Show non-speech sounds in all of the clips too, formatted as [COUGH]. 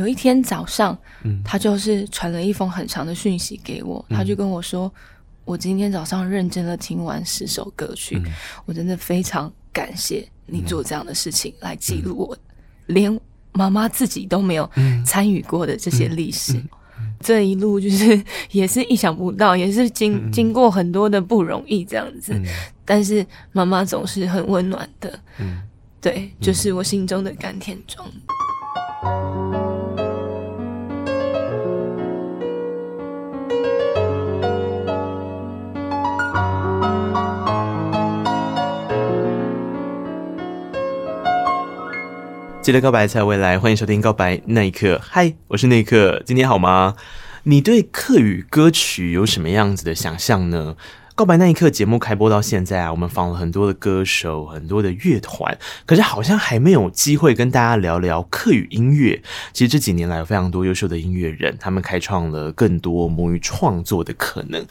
有一天早上，嗯，他就是传了一封很长的讯息给我，嗯、他就跟我说，我今天早上认真的听完十首歌曲，嗯、我真的非常感谢你做这样的事情来记录我，嗯、连妈妈自己都没有参与过的这些历史。这一路就是也是意想不到，也是经经过很多的不容易这样子，嗯、但是妈妈总是很温暖的，嗯、对，就是我心中的甘甜庄。记得告白才未来，欢迎收听《告白那一刻》。嗨，我是那一刻，今天好吗？你对客语歌曲有什么样子的想象呢？告白那一刻节目开播到现在啊，我们访了很多的歌手，很多的乐团，可是好像还没有机会跟大家聊聊客语音乐。其实这几年来有非常多优秀的音乐人，他们开创了更多母语创作的可能。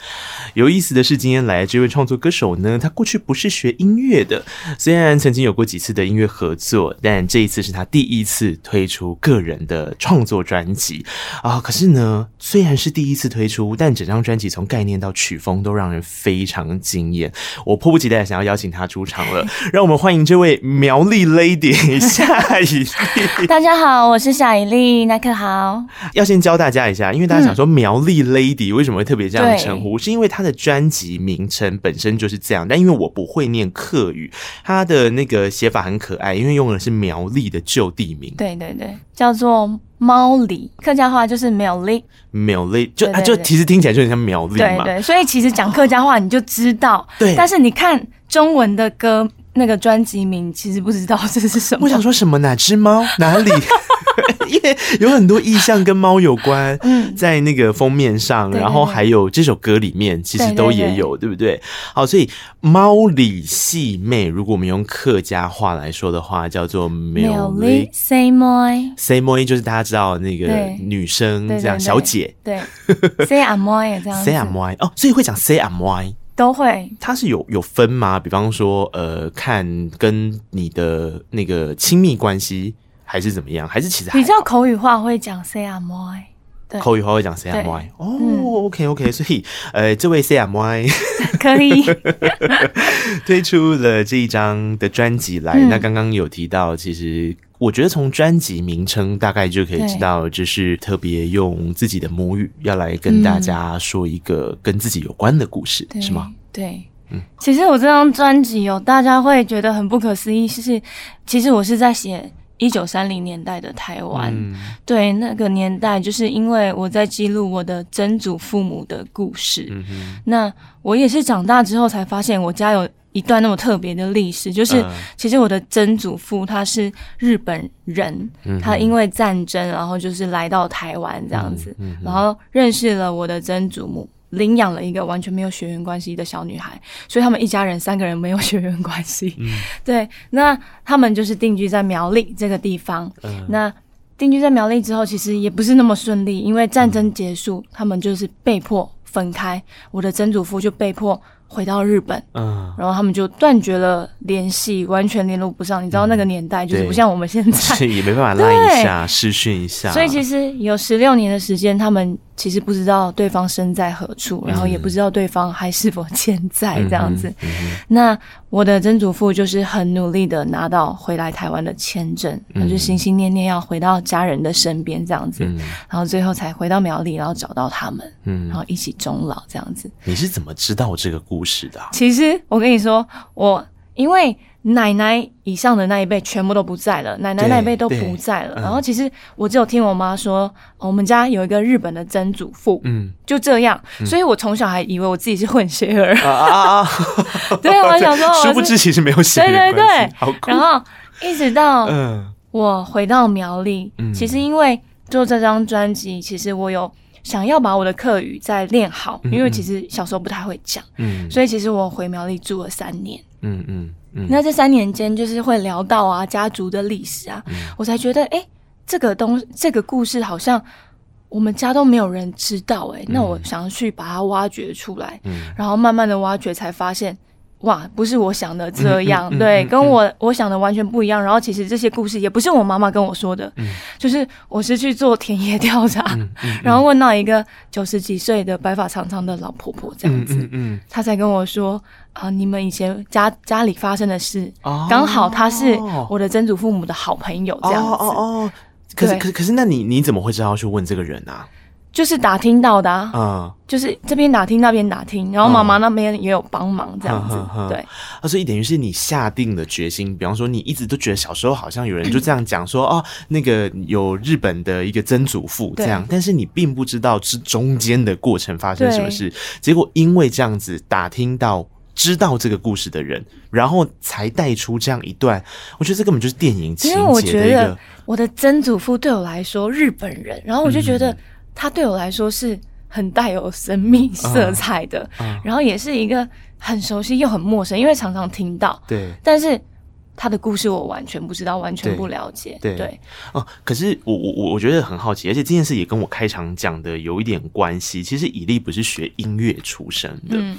有意思的是，今天来这位创作歌手呢，他过去不是学音乐的，虽然曾经有过几次的音乐合作，但这一次是他第一次推出个人的创作专辑啊。可是呢，虽然是第一次推出，但整张专辑从概念到曲风都让人非。非常惊艳，我迫不及待想要邀请她出场了。[LAUGHS] 让我们欢迎这位苗栗 Lady [LAUGHS] 夏以丽。大家好，我是夏以丽，那可好。要先教大家一下，因为大家想说苗栗 Lady 为什么会特别这样称呼，是因为她的专辑名称本身就是这样。但因为我不会念客语，她的那个写法很可爱，因为用的是苗栗的旧地名。对对对，叫做。猫狸客家话就是苗栗，苗栗就啊，就其实听起来就很像苗栗嘛。对对，所以其实讲客家话你就知道。对，但是你看中文的歌那个专辑名，其实不知道这是什么。我想说什么？哪只猫？哪里？[LAUGHS] [LAUGHS] 因为有很多意象跟猫有关，嗯，在那个封面上，然后还有这首歌里面，其实都也有，对不对？好，所以猫里细妹，如果我们用客家话来说的话，叫做喵。小咪，say 妹，细妹就是大家知道那个女生这样小姐，对，细阿妹这样，细阿妹哦，所以会讲细阿妹都会。它是有有分吗？比方说，呃，看跟你的那个亲密关系。还是怎么样？还是其实比较口语化会讲 say am I，对，口语化会讲 say am I。哦、oh，OK OK，所以呃，这位 say am I [LAUGHS] 可以 [LAUGHS] 推出了这一张的专辑来。嗯、那刚刚有提到，其实我觉得从专辑名称大概就可以知道，就是特别用自己的母语要来跟大家说一个跟自己有关的故事，对是吗？对，嗯。其实我这张专辑哦，大家会觉得很不可思议，就是其实我是在写。一九三零年代的台湾，嗯、对那个年代，就是因为我在记录我的曾祖父母的故事。嗯、那我也是长大之后才发现，我家有一段那么特别的历史，就是其实我的曾祖父他是日本人，嗯、他因为战争，然后就是来到台湾这样子，嗯、然后认识了我的曾祖母。领养了一个完全没有血缘关系的小女孩，所以他们一家人三个人没有血缘关系。嗯，[LAUGHS] 对，那他们就是定居在苗栗这个地方。嗯，那定居在苗栗之后，其实也不是那么顺利，因为战争结束，他们就是被迫分开。我的曾祖父就被迫。回到日本，嗯，然后他们就断绝了联系，完全联络不上。你知道那个年代就是不像我们现在，[LAUGHS] 也没办法拉一下、[LAUGHS] 视讯一下。所以其实有十六年的时间，他们其实不知道对方身在何处，然后也不知道对方还是否健在这样子。那我的曾祖父就是很努力的拿到回来台湾的签证，他就心心念念要回到家人的身边这样子，然后最后才回到苗栗，然后找到他们，嗯，然后一起终老这样子。你是怎么知道这个故事？故事的，其实我跟你说，我因为奶奶以上的那一辈全部都不在了，奶奶那一辈都不在了。然后其实我只有听我妈说，我们家有一个日本的曾祖父，嗯，就这样。所以我从小还以为我自己是混血儿啊啊！[LAUGHS] 对，我想说，[LAUGHS] 殊不知其实没有血缘关系。对对对，然后一直到我回到苗栗，其实因为做这张专辑，其实我有。想要把我的客语再练好，因为其实小时候不太会讲，嗯，所以其实我回苗栗住了三年，嗯嗯嗯。那这三年间，就是会聊到啊家族的历史啊，嗯、我才觉得，哎、欸，这个东这个故事好像我们家都没有人知道、欸，哎、嗯，那我想要去把它挖掘出来，嗯，然后慢慢的挖掘，才发现哇，不是我想的这样，嗯嗯嗯、对，嗯、跟我我想的完全不一样。然后其实这些故事也不是我妈妈跟我说的，嗯、就是我是去做田野调查，然后问到一个九十几岁的白发长长的老婆婆这样子，嗯她才跟我说啊、呃，你们以前家家里发生的事，哦、刚好她是我的曾祖父母的好朋友这样子。哦哦哦，可是可是可是，那你你怎么会知道去问这个人啊？就是打听到的啊，嗯，就是这边打听那边打听，然后妈妈那边也有帮忙这样子，嗯、对。所以等于是你下定了决心，比方说你一直都觉得小时候好像有人就这样讲说哦，那个有日本的一个曾祖父这样，但是你并不知道是中间的过程发生什么事，结果因为这样子打听到知道这个故事的人，然后才带出这样一段，我觉得这根本就是电影情节的一个。因为我觉得我的曾祖父对我来说日本人，然后我就觉得。嗯他对我来说是很带有神秘色彩的，然后也是一个很熟悉又很陌生，因为常常听到。对，但是他的故事我完全不知道，完全不了解。对，对对哦，可是我我我我觉得很好奇，而且这件事也跟我开场讲的有一点关系。其实以利不是学音乐出身的。嗯，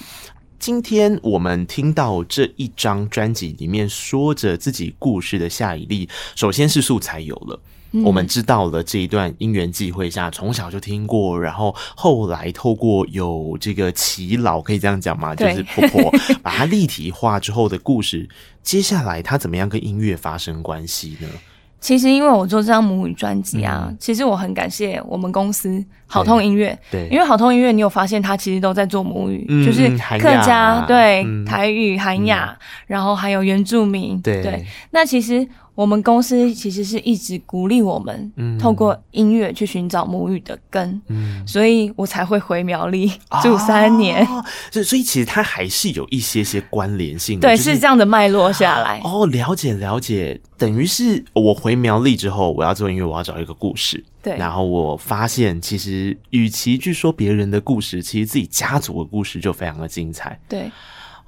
今天我们听到这一张专辑里面说着自己故事的夏以利，首先是素材有了。我们知道了这一段因缘际会下，从小就听过，然后后来透过有这个耆老，可以这样讲吗？就是婆婆把它立体化之后的故事，接下来他怎么样跟音乐发生关系呢？[LAUGHS] 其实因为我做这张母语专辑啊，嗯、其实我很感谢我们公司好痛音乐，对，因为好痛音乐，你有发现他其实都在做母语，嗯、就是客家，嗯、对，嗯、台语、韩雅，嗯、然后还有原住民，对，对，那其实。我们公司其实是一直鼓励我们，透过音乐去寻找母语的根，嗯，所以我才会回苗栗住三年。所以，所以其实它还是有一些些关联性的，对，就是这样的脉络下来。哦，了解了解，等于是我回苗栗之后，我要做音乐，我要找一个故事，对。然后我发现，其实与其去说别人的故事，其实自己家族的故事就非常的精彩，对。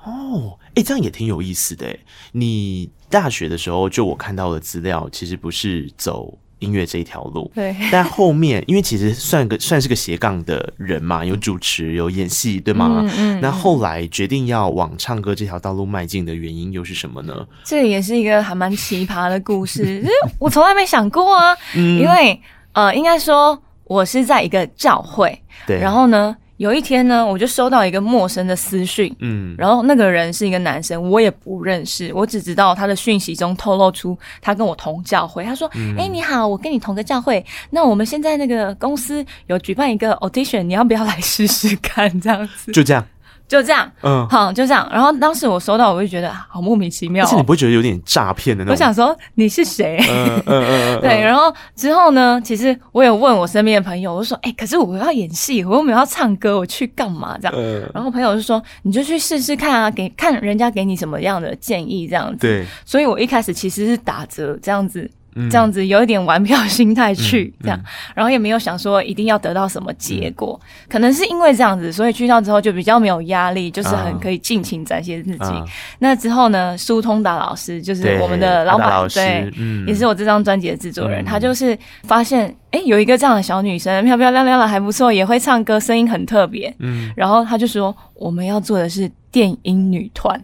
哦，哎、欸，这样也挺有意思的。你大学的时候，就我看到的资料，其实不是走音乐这一条路。对。[LAUGHS] 但后面，因为其实算个算是个斜杠的人嘛，有主持，有演戏，对吗？嗯，嗯。那后来决定要往唱歌这条道路迈进的原因又是什么呢？这也是一个还蛮奇葩的故事，[LAUGHS] 我从来没想过啊。嗯。因为呃，应该说我是在一个教会，对。然后呢，有一天呢，我就收到一个陌生的私讯，嗯，然后那个人是一个男生，我也不认识，我只知道他的讯息中透露出他跟我同教会。他说：“哎、嗯欸，你好，我跟你同个教会，那我们现在那个公司有举办一个 audition，你要不要来试试看？这样子。”就这样。就这样，嗯，好，就这样。然后当时我收到，我就觉得好莫名其妙、喔。而且你不会觉得有点诈骗的那种？我想说你是谁？嗯 [LAUGHS] 嗯嗯。[LAUGHS] 对，然后之后呢，其实我有问我身边的朋友，我说，哎、欸，可是我要演戏，我又没有要唱歌，我去干嘛？这样。嗯、然后朋友就说，你就去试试看啊，给看人家给你什么样的建议，这样子。对。所以我一开始其实是打折这样子。这样子有一点玩票心态去这样，然后也没有想说一定要得到什么结果，可能是因为这样子，所以去到之后就比较没有压力，就是很可以尽情展现自己。那之后呢，苏通达老师就是我们的老板，对，也是我这张专辑的制作人，他就是发现哎有一个这样的小女生，漂漂亮亮的还不错，也会唱歌，声音很特别，嗯，然后他就说我们要做的是电音女团。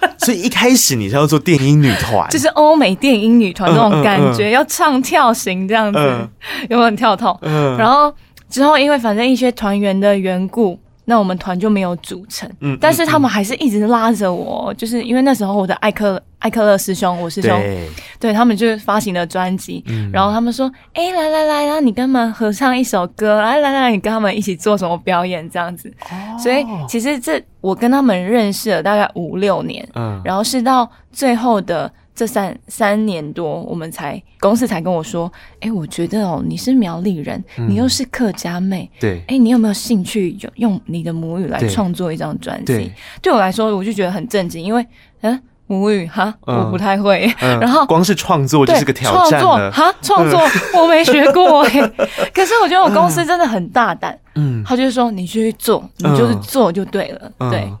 [LAUGHS] 所以一开始你是要做电音女团，就是欧美电音女团那种感觉，嗯嗯嗯、要唱跳型这样子，嗯、有没有很跳痛？嗯，然后之后因为反正一些团员的缘故。那我们团就没有组成，嗯，但是他们还是一直拉着我，就是因为那时候我的艾克艾克勒师兄，我师兄，对，对他们就发行了专辑，然后他们说，哎，来来来，然后你跟他们合唱一首歌，来来来，你跟他们一起做什么表演这样子，所以其实这我跟他们认识了大概五六年，嗯，然后是到最后的。这三三年多，我们才公司才跟我说，哎，我觉得哦，你是苗栗人，嗯、你又是客家妹，对，哎，你有没有兴趣用用你的母语来创作一张专辑？对，对我来说，我就觉得很震惊，因为，嗯。母语哈，我不太会。[LAUGHS] 然后光是创作就是个挑战。创作哈，创作我没学过哎。[LAUGHS] 可是我觉得我公司真的很大胆。嗯，他就是说你去做，你就是做就对了。对。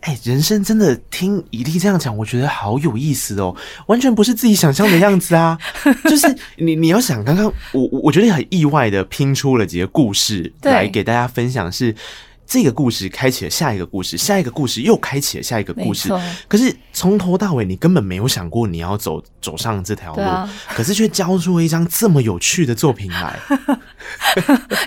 哎，人生真的听以利这样讲，我觉得好有意思哦，完全不是自己想象的样子啊。[LAUGHS] 就是你你要想，刚刚我我觉得很意外的拼出了几个故事来给大家分享是。这个故事开启了下一个故事，下一个故事又开启了下一个故事。可是从头到尾，你根本没有想过你要走走上这条路，啊、可是却交出了一张这么有趣的作品来。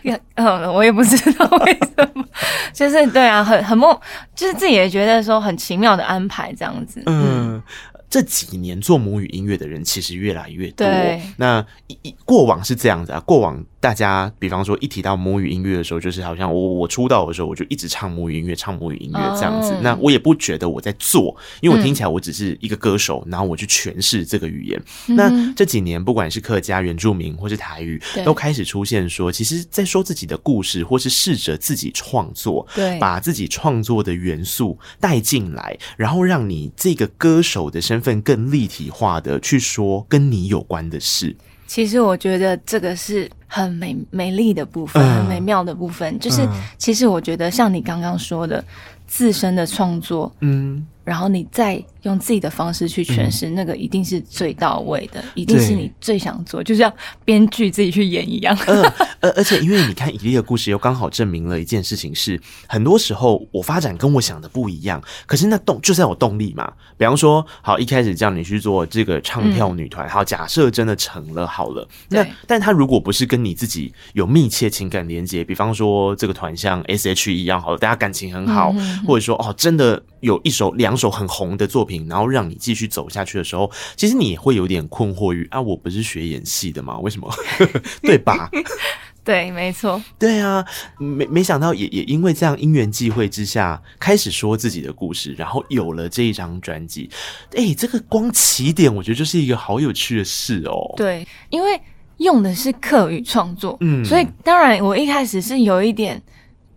[LAUGHS] 嗯，我也不知道为什么，[LAUGHS] 就是对啊，很很梦，就是自己也觉得说很奇妙的安排这样子。嗯。嗯这几年做母语音乐的人其实越来越多。对。那一一过往是这样子啊，过往。大家比方说一提到母语音乐的时候，就是好像我我出道的时候，我就一直唱母语音乐，唱母语音乐这样子。Oh. 那我也不觉得我在做，因为我听起来我只是一个歌手，嗯、然后我去诠释这个语言。嗯、那这几年不管是客家、原住民或是台语，都开始出现说，其实在说自己的故事，或是试着自己创作，对，把自己创作的元素带进来，然后让你这个歌手的身份更立体化的去说跟你有关的事。其实我觉得这个是很美美丽的部分，很美妙的部分。就是其实我觉得像你刚刚说的，自身的创作，嗯，然后你再用自己的方式去诠释，那个一定是最到位的，一定是你最想做，就像编剧自己去演一样。呃，[LAUGHS] 而而且因为你看以利的故事，又刚好证明了一件事情是，很多时候我发展跟我想的不一样，可是那动就是要有动力嘛。比方说，好一开始叫你去做这个唱跳女团，好，假设真的成了好了，那但他如果不是跟你自己有密切情感连接，比方说这个团像 S.H.E 一样，好了，大家感情很好，或者说哦，真的有一首两首很红的作品，然后让你继续走下去的时候，其实你也会有点困惑于啊，我不是学演戏的吗？为什么？[LAUGHS] 对吧？[LAUGHS] 对，没错。对啊，没没想到也也因为这样因缘际会之下，开始说自己的故事，然后有了这一张专辑。哎，这个光起点，我觉得就是一个好有趣的事哦。对，因为用的是客语创作，嗯，所以当然我一开始是有一点，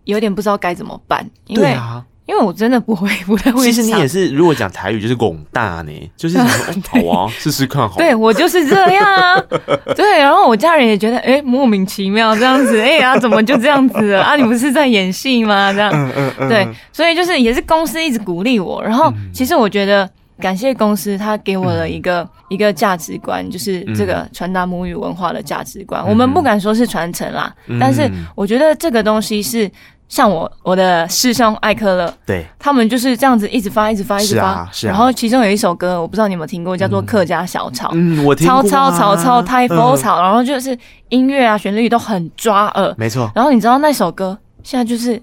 有点不知道该怎么办，因为。因为我真的不会，不太会。其实你也是，如果讲台语就是“拱大”呢，就是好啊，[LAUGHS] 试试看好。对，我就是这样啊。[LAUGHS] 对，然后我家人也觉得，哎，莫名其妙这样子，哎呀，怎么就这样子了啊？[LAUGHS] 你不是在演戏吗？这样，嗯嗯嗯。对，所以就是也是公司一直鼓励我，然后其实我觉得感谢公司，他给我了一个一个价值观，就是这个传达母语文化的价值观。我们不敢说是传承啦，但是我觉得这个东西是。像我我的师兄艾克勒，对，他们就是这样子一直发，一直发，一直发。是啊，是啊。然后其中有一首歌，我不知道你有没有听过，叫做《客家小草》。嗯，我听过。草草草草太佛草，然后就是音乐啊，旋律都很抓耳。没错。然后你知道那首歌现在就是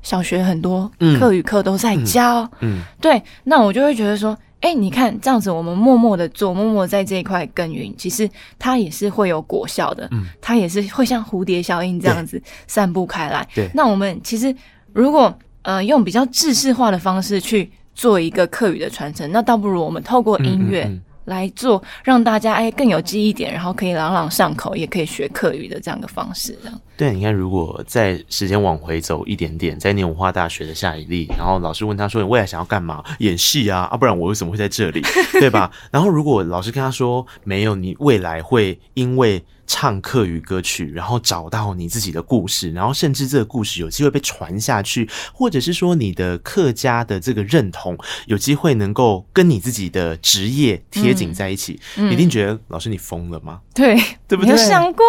小学很多课语课都在教。嗯。对，那我就会觉得说。哎、欸，你看这样子，我们默默的做，默默在这一块耕耘，其实它也是会有果效的。嗯，它也是会像蝴蝶效应这样子散布开来。对，那我们其实如果呃用比较制式化的方式去做一个课语的传承，那倒不如我们透过音乐。嗯嗯嗯来做让大家哎更有记忆点，然后可以朗朗上口，也可以学课语的这样的方式，这样。对，你看，如果在时间往回走一点点，在念文化大学的夏以利，然后老师问他说：“你未来想要干嘛？演戏啊？啊，不然我为什么会在这里？对吧？” [LAUGHS] 然后如果老师跟他说：“没有，你未来会因为。”唱客语歌曲，然后找到你自己的故事，然后甚至这个故事有机会被传下去，或者是说你的客家的这个认同有机会能够跟你自己的职业贴紧在一起，嗯一定觉得老师你疯了吗？对，对不对？有想过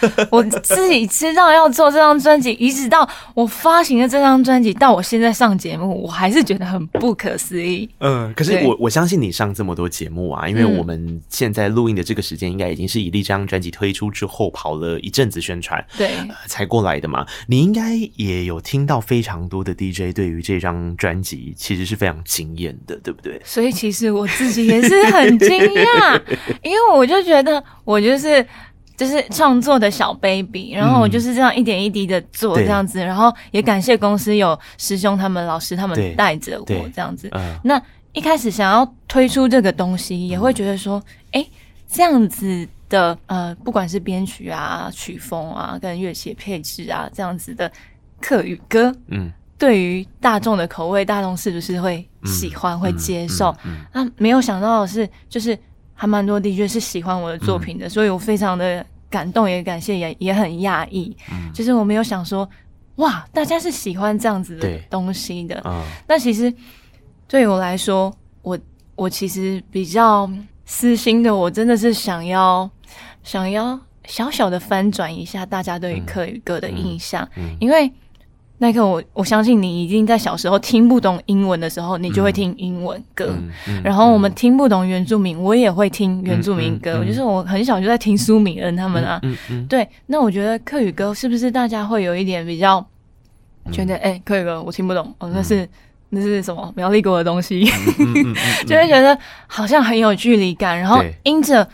啊，我自己知道要做这张专辑，一直到我发行的这张专辑，到我现在上节目，我还是觉得很不可思议。嗯，可是我我相信你上这么多节目啊，因为我们现在录音的这个时间，应该已经是以利这张专辑推出。之后跑了一阵子宣传，对、呃，才过来的嘛。你应该也有听到非常多的 DJ 对于这张专辑其实是非常惊艳的，对不对？所以其实我自己也是很惊讶，[LAUGHS] 因为我就觉得我就是就是创作的小 baby，然后我就是这样一点一滴的做这样子，嗯、然后也感谢公司有师兄他们、老师他们带着我这样子。嗯、那一开始想要推出这个东西，也会觉得说，哎、欸，这样子。的呃，不管是编曲啊、曲风啊、跟乐器配置啊，这样子的客语歌，嗯，对于大众的口味，大众是不是会喜欢、嗯、会接受？那、嗯嗯啊、没有想到的是，就是还蛮多的确是喜欢我的作品的，嗯、所以我非常的感动，也感谢，也也很讶异。嗯，就是我没有想说，哇，大家是喜欢这样子的东西的。嗯，那其实对我来说，我我其实比较私心的，我真的是想要。想要小小的翻转一下大家对于客语歌的印象，嗯嗯。嗯、因为那个我我相信你已经在小时候听不懂英文的时候，你就会听英文歌。然后我们听不懂原住民，我也会听原住民歌。就是我很小就在听苏米恩他们啊。对，那我觉得客语歌是不是大家会有一点比较觉得哎、客语歌我听不懂哦，那是、嗯、那是什么苗栗国的东西，[LAUGHS] 就会觉得好像很有距离感。然后因着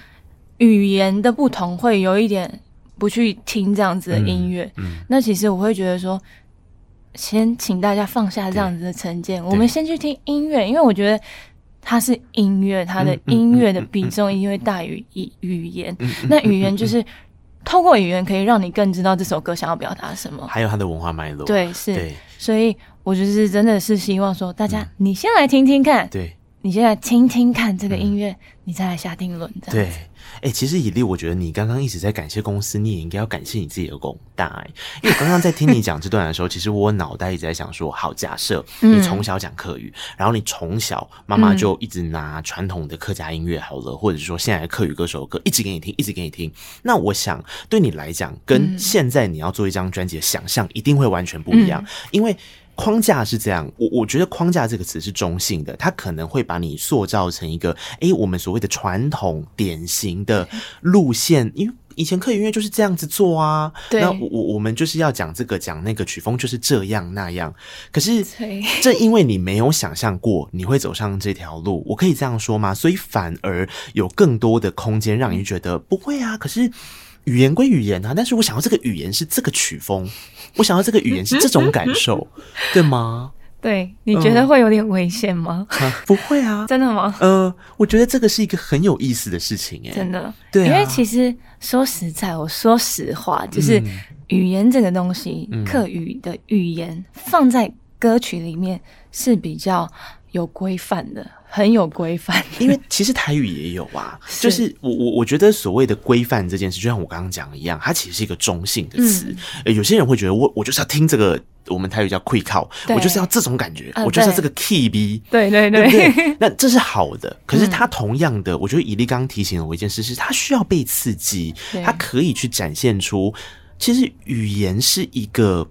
语言的不同，会有一点不去听这样子的音乐。那其实我会觉得说。先请大家放下这样子的成见，我们先去听音乐，因为我觉得它是音乐，它的音乐的比重一定会大于语语言。那语言就是透过语言可以让你更知道这首歌想要表达什么，还有它的文化脉络。对，是，所以我就是真的是希望说，大家你先来听听看，对，你现在听听看这个音乐，你再来下定论。对。哎、欸，其实以利，我觉得你刚刚一直在感谢公司，你也应该要感谢你自己的功大。哎，因为我刚刚在听你讲这段的时候，其实我脑袋一直在想说，好，假设 [LAUGHS] 你从小讲客语，嗯、然后你从小妈妈就一直拿传统的客家音乐好了，嗯、或者是说现在的客语歌手的歌一直给你听，一直给你听。那我想对你来讲，跟现在你要做一张专辑的想象一定会完全不一样，嗯、因为。框架是这样，我我觉得框架这个词是中性的，它可能会把你塑造成一个，诶、欸，我们所谓的传统典型的路线，因为以前客语音乐就是这样子做啊。那我我们就是要讲这个讲那个曲风就是这样那样，可是正因为你没有想象过你会走上这条路，我可以这样说吗？所以反而有更多的空间让你觉得不会啊。可是。语言归语言啊，但是我想要这个语言是这个曲风，我想要这个语言是这种感受，[LAUGHS] 对吗？对，你觉得会有点危险吗？嗯啊？不会啊，[LAUGHS] 真的吗？呃，我觉得这个是一个很有意思的事情，哎，真的，对啊，因为其实说实在，我说实话，就是语言这个东西，嗯，客语的语言放在歌曲里面是比较有规范的。很有规范，因为其实台语也有啊。是 [LAUGHS] 就是我我我觉得所谓的规范这件事，就像我刚刚讲的一样，它其实是一个中性的词。有些人会觉得我我就是要听这个，我们台语叫 “quick call”，我就是要这种感觉，呃、我就是要这个 key B。对对对？那这是好的。可是它同样的，嗯、我觉得以利刚刚提醒了我一件事，是它需要被刺激，它可以去展现出，其实语言是一个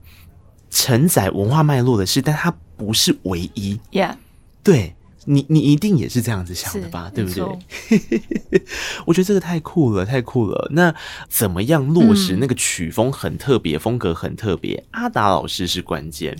承载文化脉络的事，但它不是唯一。Yeah，对。你你一定也是这样子想的吧，对不对？[LAUGHS] 我觉得这个太酷了，太酷了。那怎么样落实那个曲风很特别，嗯、风格很特别？阿达老师是关键。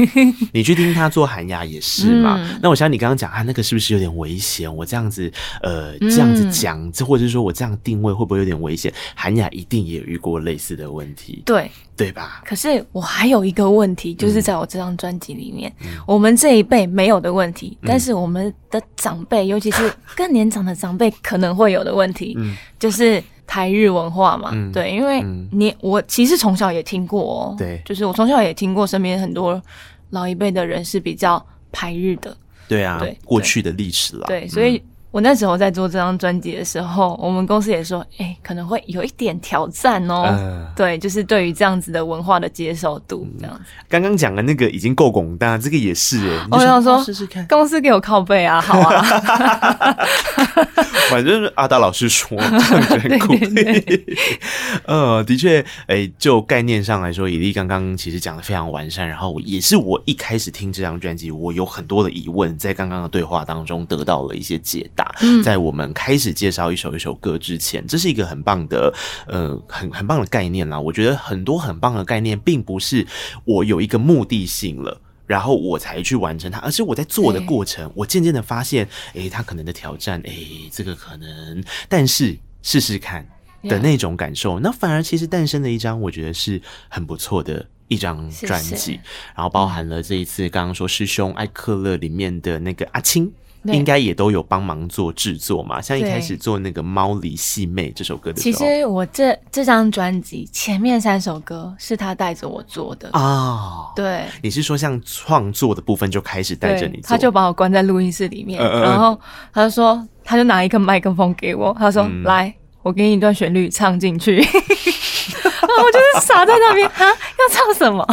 [LAUGHS] 你去听他做韩雅也是嘛？嗯、那我想你刚刚讲啊，那个是不是有点危险？我这样子呃这样子讲，或者是说我这样定位会不会有点危险？韩雅一定也有遇过类似的问题，对对吧？可是我还有一个问题，就是在我这张专辑里面，嗯、我们这一辈没有的问题，嗯、但是我。们的长辈，尤其是更年长的长辈，可能会有的问题，嗯、就是台日文化嘛。嗯、对，因为你我其实从小也听过哦，对，就是我从小也听过，身边很多老一辈的人是比较排日的。对啊，对，过去的历史了。对，所以。我那时候在做这张专辑的时候，我们公司也说，哎、欸，可能会有一点挑战哦。呃、对，就是对于这样子的文化的接受度，这样子。刚刚讲的那个已经够广大，这个也是哎。我想说，试试看，公司给我靠背啊，好啊。[LAUGHS] 反正阿达老师说，这样子很酷。[LAUGHS] 对对对 [LAUGHS] 呃，的确，哎、欸，就概念上来说，以利刚刚其实讲的非常完善，然后也是我一开始听这张专辑，我有很多的疑问，在刚刚的对话当中得到了一些解答。在我们开始介绍一首一首歌之前，这是一个很棒的，呃，很很棒的概念啦。我觉得很多很棒的概念，并不是我有一个目的性了，然后我才去完成它，而是我在做的过程，我渐渐的发现，诶，它可能的挑战，诶，这个可能，但是试试看的那种感受，那反而其实诞生了一张，我觉得是很不错的一张专辑，然后包含了这一次刚刚说师兄艾克勒里面的那个阿青。应该也都有帮忙做制作嘛，像一开始做那个《猫里戏妹》这首歌的时候，其实我这这张专辑前面三首歌是他带着我做的。啊。哦、对，你是说像创作的部分就开始带着你做，他就把我关在录音室里面，呃、然后他就说，他就拿一个麦克风给我，他说：“嗯、来，我给你一段旋律唱进去。”我就是傻在那边啊，要唱什么？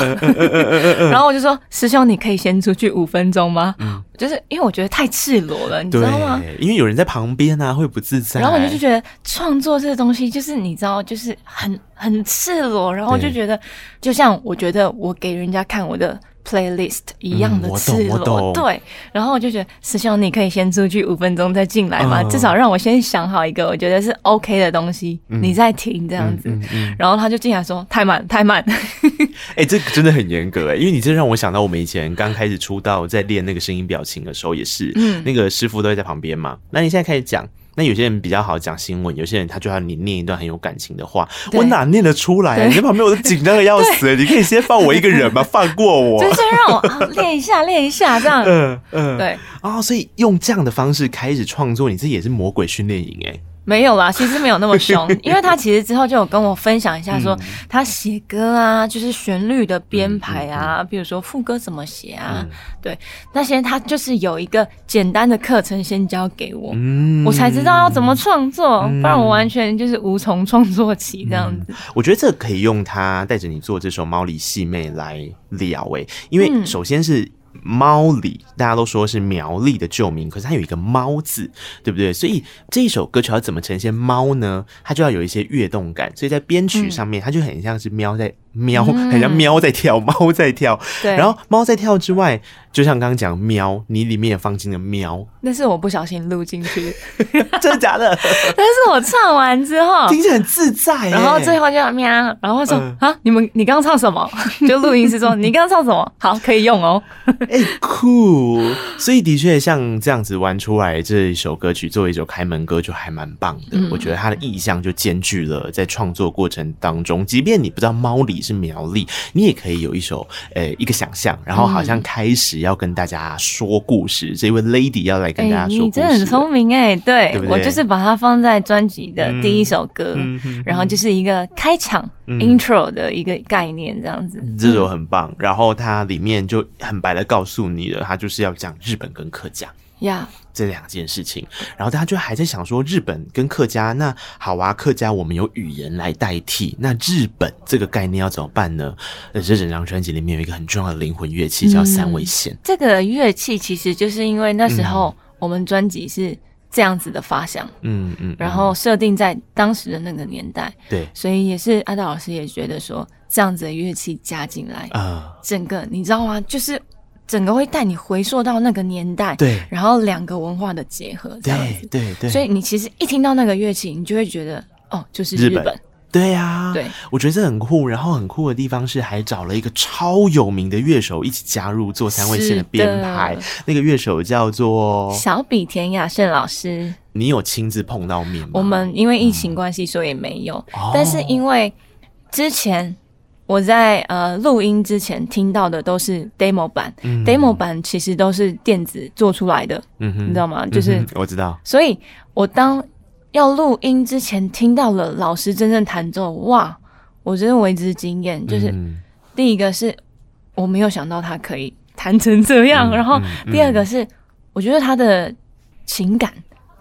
[LAUGHS] 然后我就说，师兄，你可以先出去五分钟吗？嗯，就是因为我觉得太赤裸了，你知道吗？因为有人在旁边啊，会不自在。然后我就觉得创作这个东西，就是你知道，就是很很赤裸。然后我就觉得，就像我觉得我给人家看我的。Playlist 一样的赤裸，对，然后我就觉得师兄，你可以先出去五分钟再进来吗？至少让我先想好一个我觉得是 OK 的东西，你再听这样子。然后他就进来说太慢太慢。[LAUGHS] [LAUGHS] 哎，这个真的很严格哎，因为你这让我想到我们以前刚开始出道在练那个声音表情的时候也是，嗯，那个师傅都会在旁边嘛。那你现在开始讲。那有些人比较好讲新闻，有些人他就要你念一段很有感情的话，我哪念得出来？你在旁边我都紧张的要死，[LAUGHS] 你可以先放我一个人吗？放过我，就先让我练一下，练一下这样。嗯嗯，对啊，所以用这样的方式开始创作，你这也是魔鬼训练营哎。没有啦，其实没有那么凶，[LAUGHS] 因为他其实之后就有跟我分享一下，说他写歌啊，就是旋律的编排啊，比如说副歌怎么写啊，对，那些他就是有一个简单的课程先教给我，我才知道要怎么创作，不然我完全就是无从创作起这样子。我觉得这可以用他带着你做这首《猫里细妹》来聊诶，因为首先是。猫里大家都说是苗栗的旧名，可是它有一个“猫”字，对不对？所以这一首歌曲要怎么呈现猫呢？它就要有一些跃动感，所以在编曲上面，它就很像是喵在。喵，很像喵在跳，猫在跳。对，然后猫在跳之外，就像刚刚讲喵，你里面也放进了喵。那是我不小心录进去，[LAUGHS] 真的假的？[LAUGHS] 但是我唱完之后，听起来很自在。然后最后就喵，然后说啊，你们你刚刚唱什么？就录音师说你刚刚唱什么？好，可以用哦。哎，酷！所以的确像这样子玩出来这一首歌曲，作为一首开门歌，就还蛮棒的。我觉得它的意象就兼具了在创作过程当中，即便你不知道猫里。是苗栗，你也可以有一首呃一个想象，然后好像开始要跟大家说故事。嗯、这位 Lady 要来跟大家说故事，欸、你真的很聪明哎，对，对对我就是把它放在专辑的第一首歌，嗯、然后就是一个开场、嗯、intro 的一个概念这样子。这首很棒，然后它里面就很白的告诉你了，他就是要讲日本跟客家。呀，Yeah. 这两件事情，然后大家就还在想说，日本跟客家，那好啊，客家我们有语言来代替，那日本这个概念要怎么办呢？呃，这整张专辑里面有一个很重要的灵魂乐器，叫三味线。嗯，这个乐器其实就是因为那时候我们专辑是这样子的发想，嗯嗯，然后设定在当时的那个年代，对，所以也是阿道老师也觉得说，这样子的乐器加进来啊，整个你知道吗？就是。整个会带你回溯到那个年代，对，然后两个文化的结合，这样子，对对对。所以你其实一听到那个乐器，你就会觉得，哦，就是日本，对呀，对。我觉得这很酷，然后很酷的地方是，还找了一个超有名的乐手一起加入做三味线的编排，那个乐手叫做小比田雅胜老师。你有亲自碰到面吗？我们因为疫情关系，所以没有。但是因为之前。我在呃录音之前听到的都是 demo 版，嗯、demo 版其实都是电子做出来的，嗯、哼你知道吗？就是、嗯、我知道，所以我当要录音之前听到了老师真正弹奏，哇，我真的为之惊艳。就是、嗯、第一个是我没有想到他可以弹成这样，嗯、然后第二个是我觉得他的情感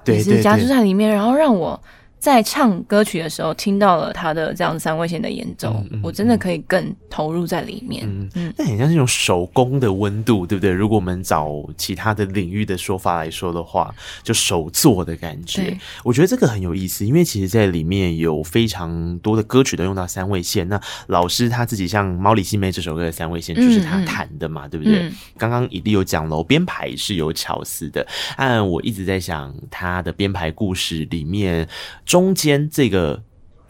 也是加注在里面，然后让我。在唱歌曲的时候，听到了他的这样三味线的演奏，嗯嗯、我真的可以更投入在里面。嗯嗯，那很像是一种手工的温度，对不对？如果我们找其他的领域的说法来说的话，就手做的感觉。我觉得这个很有意思，因为其实在里面有非常多的歌曲都用到三味线。那老师他自己像《猫里细妹》这首歌的三味线就是他弹的嘛，嗯、对不对？嗯、刚刚一定有讲了，编排是有巧思的。按我一直在想他的编排故事里面。中间这个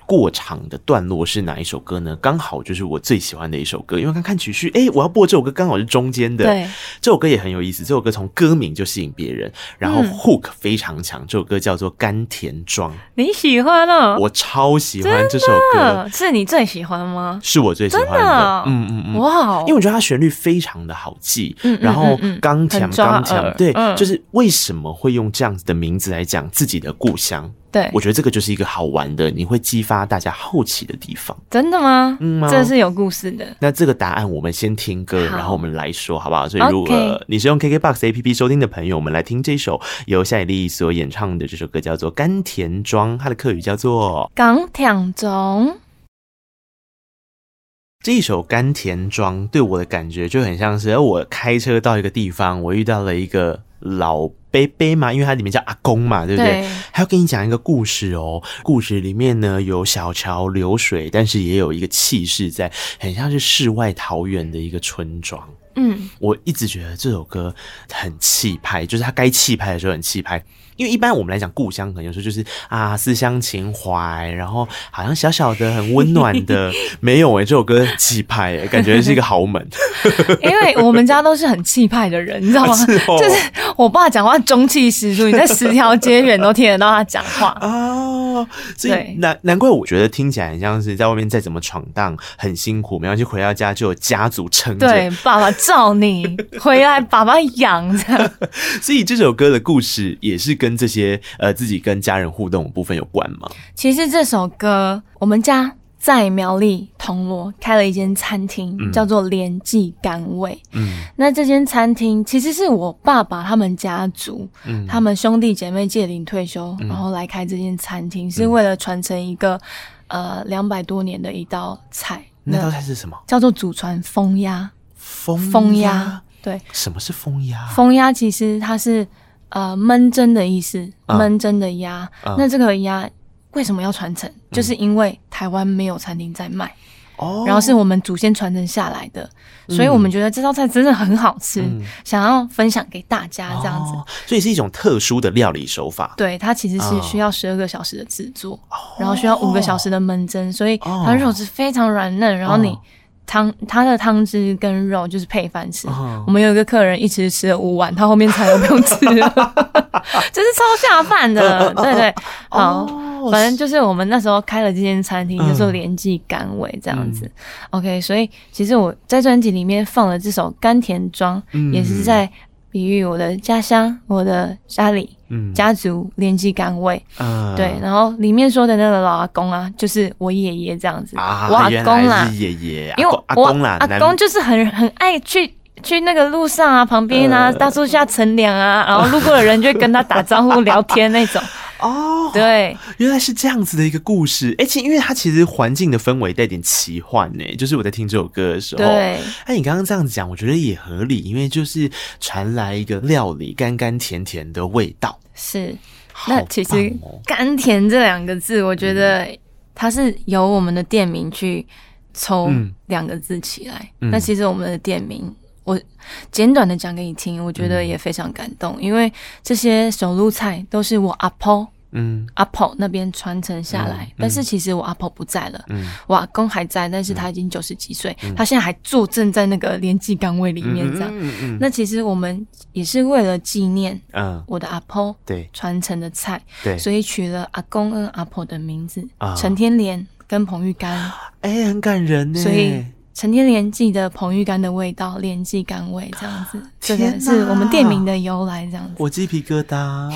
过场的段落是哪一首歌呢？刚好就是我最喜欢的一首歌，因为刚看曲序，哎，我要播这首歌刚好是中间的。对，这首歌也很有意思。这首歌从歌名就吸引别人，然后 hook 非常强。这首歌叫做《甘甜庄》，你喜欢哦？我超喜欢这首歌，是你最喜欢吗？是我最喜欢的。嗯嗯嗯，哇！因为我觉得它旋律非常的好记，然后刚强刚强，对，就是为什么会用这样子的名字来讲自己的故乡？对，我觉得这个就是一个好玩的，你会激发大家好奇的地方。真的吗？嗯，这是有故事的。那这个答案我们先听歌，然后我们来说，好不好？所以如果你是用 KKBOX APP 收听的朋友，我们来听这首由夏以丽所演唱的这首歌，叫做《甘田庄》，它的客语叫做《港甜庄》。这一首甘田庄对我的感觉就很像是，我开车到一个地方，我遇到了一个老伯伯嘛，因为它里面叫阿公嘛，对不对？对，还要跟你讲一个故事哦。故事里面呢，有小桥流水，但是也有一个气势在，很像是世外桃源的一个村庄。嗯，我一直觉得这首歌很气派，就是它该气派的时候很气派。因为一般我们来讲故乡，可能有时候就是啊思乡情怀，然后好像小小的很温暖的，[LAUGHS] 没有哎、欸、这首歌很气派诶，感觉是一个豪门。[LAUGHS] 因为我们家都是很气派的人，你知道吗？[LAUGHS] 是哦、就是我爸讲话中气十足，你在十条街远都听得到他讲话啊。所以难难怪我觉得听起来很像是在外面再怎么闯荡很辛苦，没关系，回到家就有家族撑着，对，爸爸罩你回来，爸爸养着。所以这首歌的故事也是。跟这些呃自己跟家人互动的部分有关吗？其实这首歌，我们家在苗栗铜锣开了一间餐厅，嗯、叫做连记甘味。嗯，那这间餐厅其实是我爸爸他们家族，嗯，他们兄弟姐妹届龄退休，嗯、然后来开这间餐厅，是为了传承一个呃两百多年的一道菜。那道菜是什么？叫做祖传风鸭。封封鸭，对。什么是风鸭？风鸭其实它是。呃，焖蒸的意思，焖蒸的鸭。嗯、那这个鸭为什么要传承？嗯、就是因为台湾没有餐厅在卖，哦，然后是我们祖先传承下来的，嗯、所以我们觉得这道菜真的很好吃，嗯、想要分享给大家这样子。所以是一种特殊的料理手法。对，它其实是需要十二个小时的制作，哦、然后需要五个小时的焖蒸，所以它肉质非常软嫩，然后你。汤，它的汤汁跟肉就是配饭吃。Oh. 我们有一个客人一直吃了五碗，他后面菜都不用吃了，[LAUGHS] 这是超下饭的。对对，好，oh. 反正就是我们那时候开了这间餐厅，就做连记甘味这样子。Oh. OK，所以其实我在专辑里面放了这首《甘甜庄》，也是在。比喻我的家乡，我的家里，嗯，家族年纪岗位，啊，对，然后里面说的那个老阿公啊，就是我爷爷这样子，啊、我阿公啦，爷爷，因为我阿公啦，阿公就是很很爱去去那个路上啊，旁边啊，大树下乘凉啊，然后路过的人就会跟他打招呼聊天那种。[LAUGHS] 哦，对，原来是这样子的一个故事，而且因为它其实环境的氛围带点奇幻呢，就是我在听这首歌的时候，对，哎，你刚刚这样子讲，我觉得也合理，因为就是传来一个料理甘甘甜甜的味道，是，那其实甘甜这两个字，我觉得它是由我们的店名去抽两个字起来，嗯、那其实我们的店名。我简短的讲给你听，我觉得也非常感动，嗯、因为这些手路菜都是我阿婆，嗯，阿婆那边传承下来，嗯、但是其实我阿婆不在了，嗯，我阿公还在，但是他已经九十几岁，嗯、他现在还坐镇在那个连记岗位里面，这样，嗯嗯。那其实我们也是为了纪念，嗯，我的阿婆，对，传承的菜，对，所以取了阿公跟阿婆的名字，啊，陈天莲跟彭玉干，哎、欸，很感人呢，所以。陈天莲记的彭玉干的味道，连记甘味这样子，这个是我们店名的由来这样子。我鸡皮疙瘩，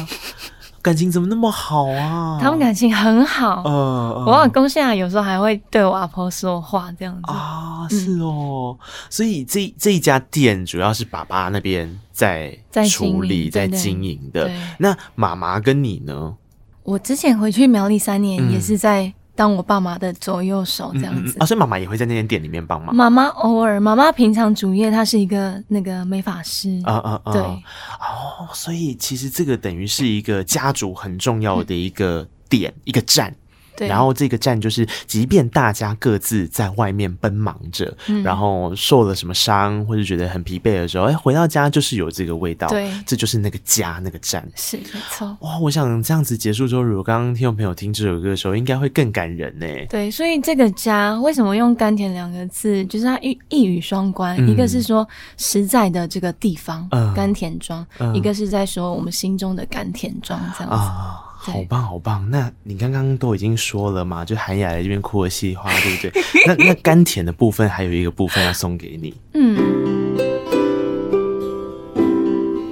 感情怎么那么好啊？他们感情很好。嗯，呃、我老公现在有时候还会对我阿婆说话这样子啊，是哦。嗯、所以这这一家店主要是爸爸那边在在处理、在经营的。那妈妈跟你呢？我之前回去苗栗三年，也是在。当我爸妈的左右手这样子，嗯嗯、啊，所以妈妈也会在那间店里面帮忙。妈妈偶尔，妈妈平常主业她是一个那个美发师，啊啊啊，对，哦，所以其实这个等于是一个家族很重要的一个点，嗯、一个站。对然后这个站就是，即便大家各自在外面奔忙着，嗯、然后受了什么伤或者觉得很疲惫的时候，哎，回到家就是有这个味道。对，这就是那个家，那个站。是没错。哇，我想这样子结束之后，如果刚刚听众朋友听这首歌的时候，应该会更感人呢。对，所以这个家为什么用甘甜两个字？就是它一一语双关，嗯、一个是说实在的这个地方，嗯、甘甜庄；嗯、一个是在说我们心中的甘甜庄，这样子。啊好棒，好棒！那你刚刚都已经说了嘛，就韩雅来这边哭的稀花，对不对？[LAUGHS] 那那甘甜的部分还有一个部分要送给你。嗯。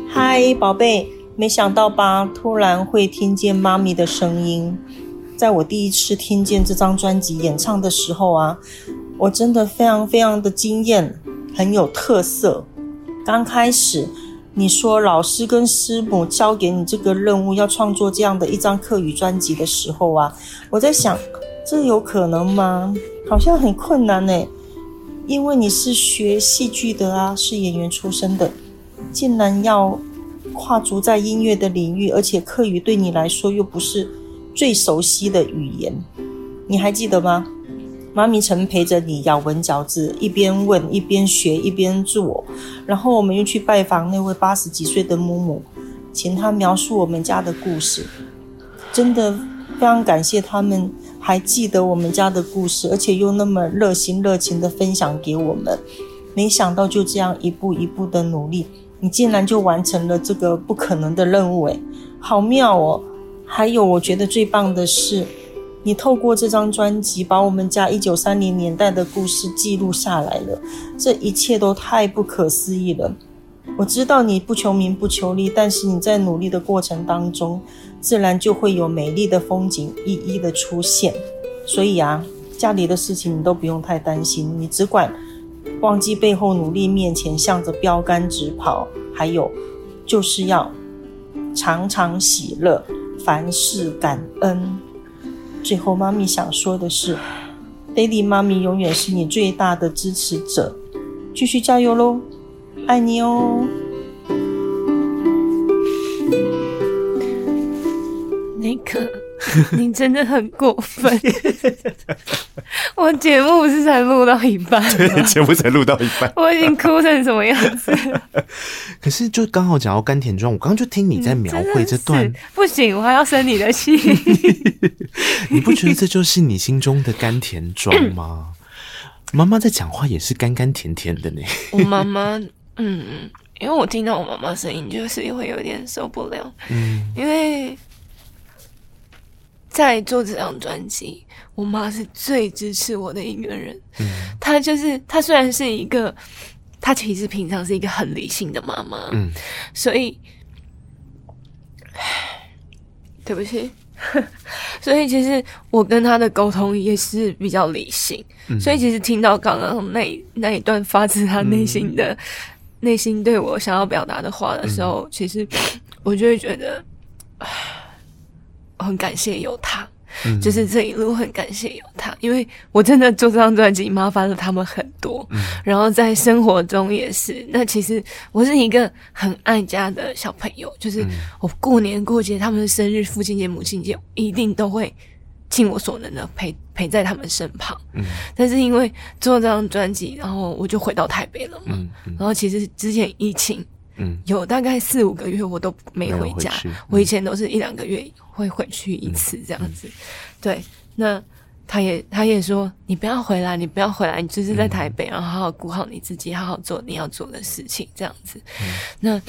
嗨，宝贝，没想到吧？突然会听见妈咪的声音。在我第一次听见这张专辑演唱的时候啊，我真的非常非常的惊艳，很有特色。刚开始。你说老师跟师母交给你这个任务，要创作这样的一张客语专辑的时候啊，我在想，这有可能吗？好像很困难呢。因为你是学戏剧的啊，是演员出身的，竟然要跨足在音乐的领域，而且客语对你来说又不是最熟悉的语言，你还记得吗？妈咪曾陪着你咬文嚼字，一边问一边学一边做，然后我们又去拜访那位八十几岁的母母，请她描述我们家的故事。真的非常感谢他们还记得我们家的故事，而且又那么热心热情的分享给我们。没想到就这样一步一步的努力，你竟然就完成了这个不可能的任务，诶，好妙哦！还有我觉得最棒的是。你透过这张专辑，把我们家一九三零年代的故事记录下来了，这一切都太不可思议了。我知道你不求名不求利，但是你在努力的过程当中，自然就会有美丽的风景一一的出现。所以啊，家里的事情你都不用太担心，你只管忘记背后努力，面前向着标杆直跑。还有，就是要常常喜乐，凡事感恩。最后，妈咪想说的是，Daddy 妈咪永远是你最大的支持者，继续加油喽，爱你哦。那个，[LAUGHS] 你真的很过分。[LAUGHS] 我节目不是才录到一半，对，节目才录到一半，[LAUGHS] 我已经哭成什么样子？可是就刚好讲到甘甜庄，我刚刚就听你在描绘这段，不行，我还要生你的气。你不觉得这就是你心中的甘甜庄吗？妈妈在讲话也是甘甘甜甜的呢。我妈妈，嗯，因为我听到我妈妈声音，就是会有点受不了，嗯，因为。在做这张专辑，我妈是最支持我的一个人。嗯，她就是她，虽然是一个，她其实平常是一个很理性的妈妈。嗯，所以，对不起，[LAUGHS] 所以其实我跟她的沟通也是比较理性。嗯，所以其实听到刚刚那那一段发自她内心的、嗯、内心对我想要表达的话的时候，嗯、其实我就会觉得。很感谢有他，嗯、就是这一路很感谢有他，因为我真的做这张专辑麻烦了他们很多，嗯、然后在生活中也是。那其实我是一个很爱家的小朋友，就是我过年过节，他们的生日、父亲节、母亲节，一定都会尽我所能的陪陪在他们身旁。嗯、但是因为做这张专辑，然后我就回到台北了嘛。然后其实之前疫情。嗯，有大概四五个月我都没回家，回嗯、我以前都是一两个月会回去一次这样子。对，那他也他也说，你不要回来，你不要回来，你就是在台北，然后好好顾好你自己，好好做你要做的事情这样子。嗯、那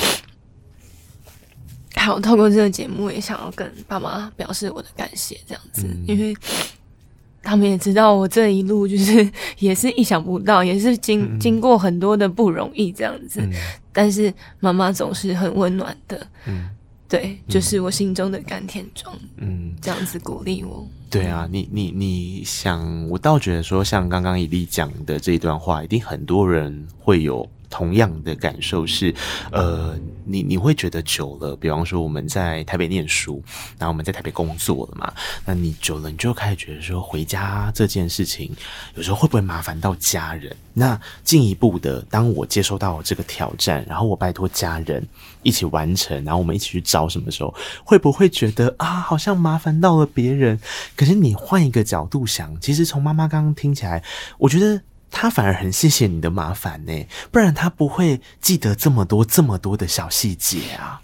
好，透过这个节目也想要跟爸妈表示我的感谢这样子，嗯、因为。他们也知道我这一路就是 [LAUGHS] 也是意想不到，也是经、嗯、经过很多的不容易这样子，嗯、但是妈妈总是很温暖的，嗯，对，就是我心中的甘甜中，嗯，这样子鼓励我。对啊，你你你想，我倒觉得说，像刚刚以利讲的这一段话，一定很多人会有。同样的感受是，呃，你你会觉得久了，比方说我们在台北念书，然后我们在台北工作了嘛，那你久了，你就开始觉得说回家这件事情，有时候会不会麻烦到家人？那进一步的，当我接收到这个挑战，然后我拜托家人一起完成，然后我们一起去找什么时候，会不会觉得啊，好像麻烦到了别人？可是你换一个角度想，其实从妈妈刚刚听起来，我觉得。他反而很谢谢你的麻烦呢，不然他不会记得这么多这么多的小细节啊。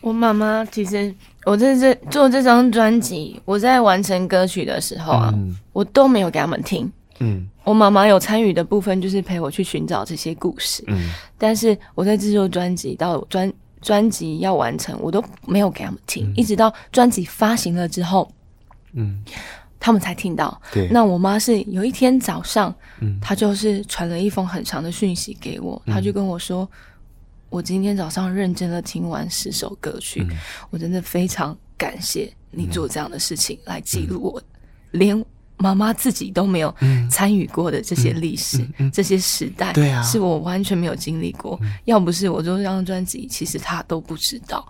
我妈妈其实，我在这做这张专辑，我在完成歌曲的时候啊，嗯、我都没有给他们听。嗯，我妈妈有参与的部分就是陪我去寻找这些故事。嗯，但是我在制作专辑到专专辑要完成，我都没有给他们听，嗯、一直到专辑发行了之后，嗯。他们才听到。对，那我妈是有一天早上，嗯，她就是传了一封很长的讯息给我，她、嗯、就跟我说：“我今天早上认真的听完十首歌曲，嗯、我真的非常感谢你做这样的事情来记录我，嗯、连妈妈自己都没有参与过的这些历史、这些时代，对啊，是我完全没有经历过。嗯、要不是我做这张专辑，其实她都不知道。”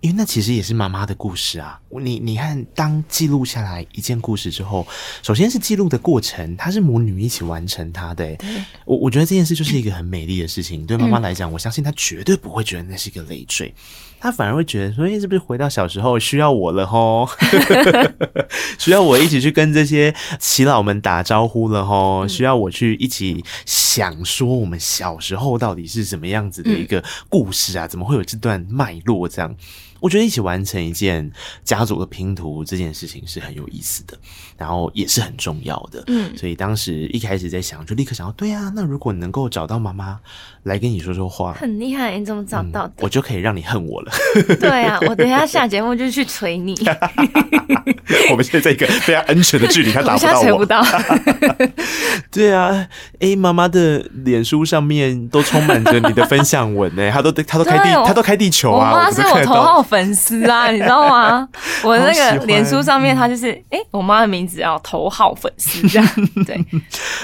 因为那其实也是妈妈的故事啊。你你看，当记录下来一件故事之后，首先是记录的过程，它是母女一起完成它的、欸。我我觉得这件事就是一个很美丽的事情。对妈妈来讲，我相信她绝对不会觉得那是一个累赘。他反而会觉得说：“哎，是不是回到小时候需要我了吼？[LAUGHS] 需要我一起去跟这些耆老们打招呼了吼？需要我去一起想说我们小时候到底是什么样子的一个故事啊？怎么会有这段脉络这样？”我觉得一起完成一件家族的拼图这件事情是很有意思的，然后也是很重要的。嗯，所以当时一开始在想，就立刻想到，对啊，那如果能够找到妈妈来跟你说说话，很厉害，你怎么找到的？嗯，我就可以让你恨我了。[LAUGHS] 对啊，我等一下下节目就去捶你。[LAUGHS] 我们现在在一个非常安全的距离，他打不到我。捶不到。[LAUGHS] 对啊，哎，妈妈的脸书上面都充满着你的分享文呢，他 [LAUGHS] 都他都开地他都开地球啊，我妈是我头号粉丝啊，你知道吗？我那个脸书上面，他就是哎、欸，我妈的名字啊头号粉丝这样。对，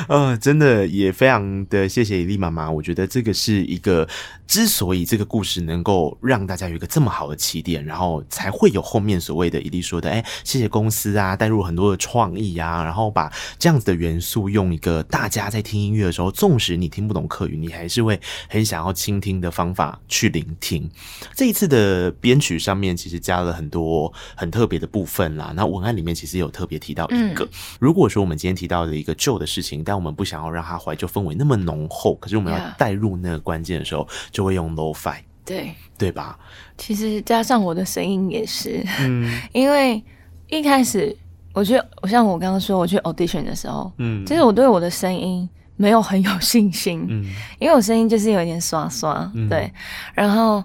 呃，真的也非常的谢谢伊丽妈妈。我觉得这个是一个之所以这个故事能够让大家有一个这么好的起点，然后才会有后面所谓的伊俐说的，哎、欸，谢谢公司啊，带入很多的创意啊，然后把这样子的元素用一个大家在听音乐的时候，纵使你听不懂客语，你还是会很想要倾听的方法去聆听。这一次的编曲。上面其实加了很多很特别的部分啦。那文案里面其实有特别提到一个，嗯、如果说我们今天提到的一个旧的事情，但我们不想要让它怀旧氛围那么浓厚，可是我们要带入那个关键的时候，就会用 low fi，对。对吧？其实加上我的声音也是，嗯，[LAUGHS] 因为一开始我觉得，我像我刚刚说我去 audition 的时候，嗯，其实我对我的声音没有很有信心，嗯，因为我声音就是有点刷刷，嗯、对，然后。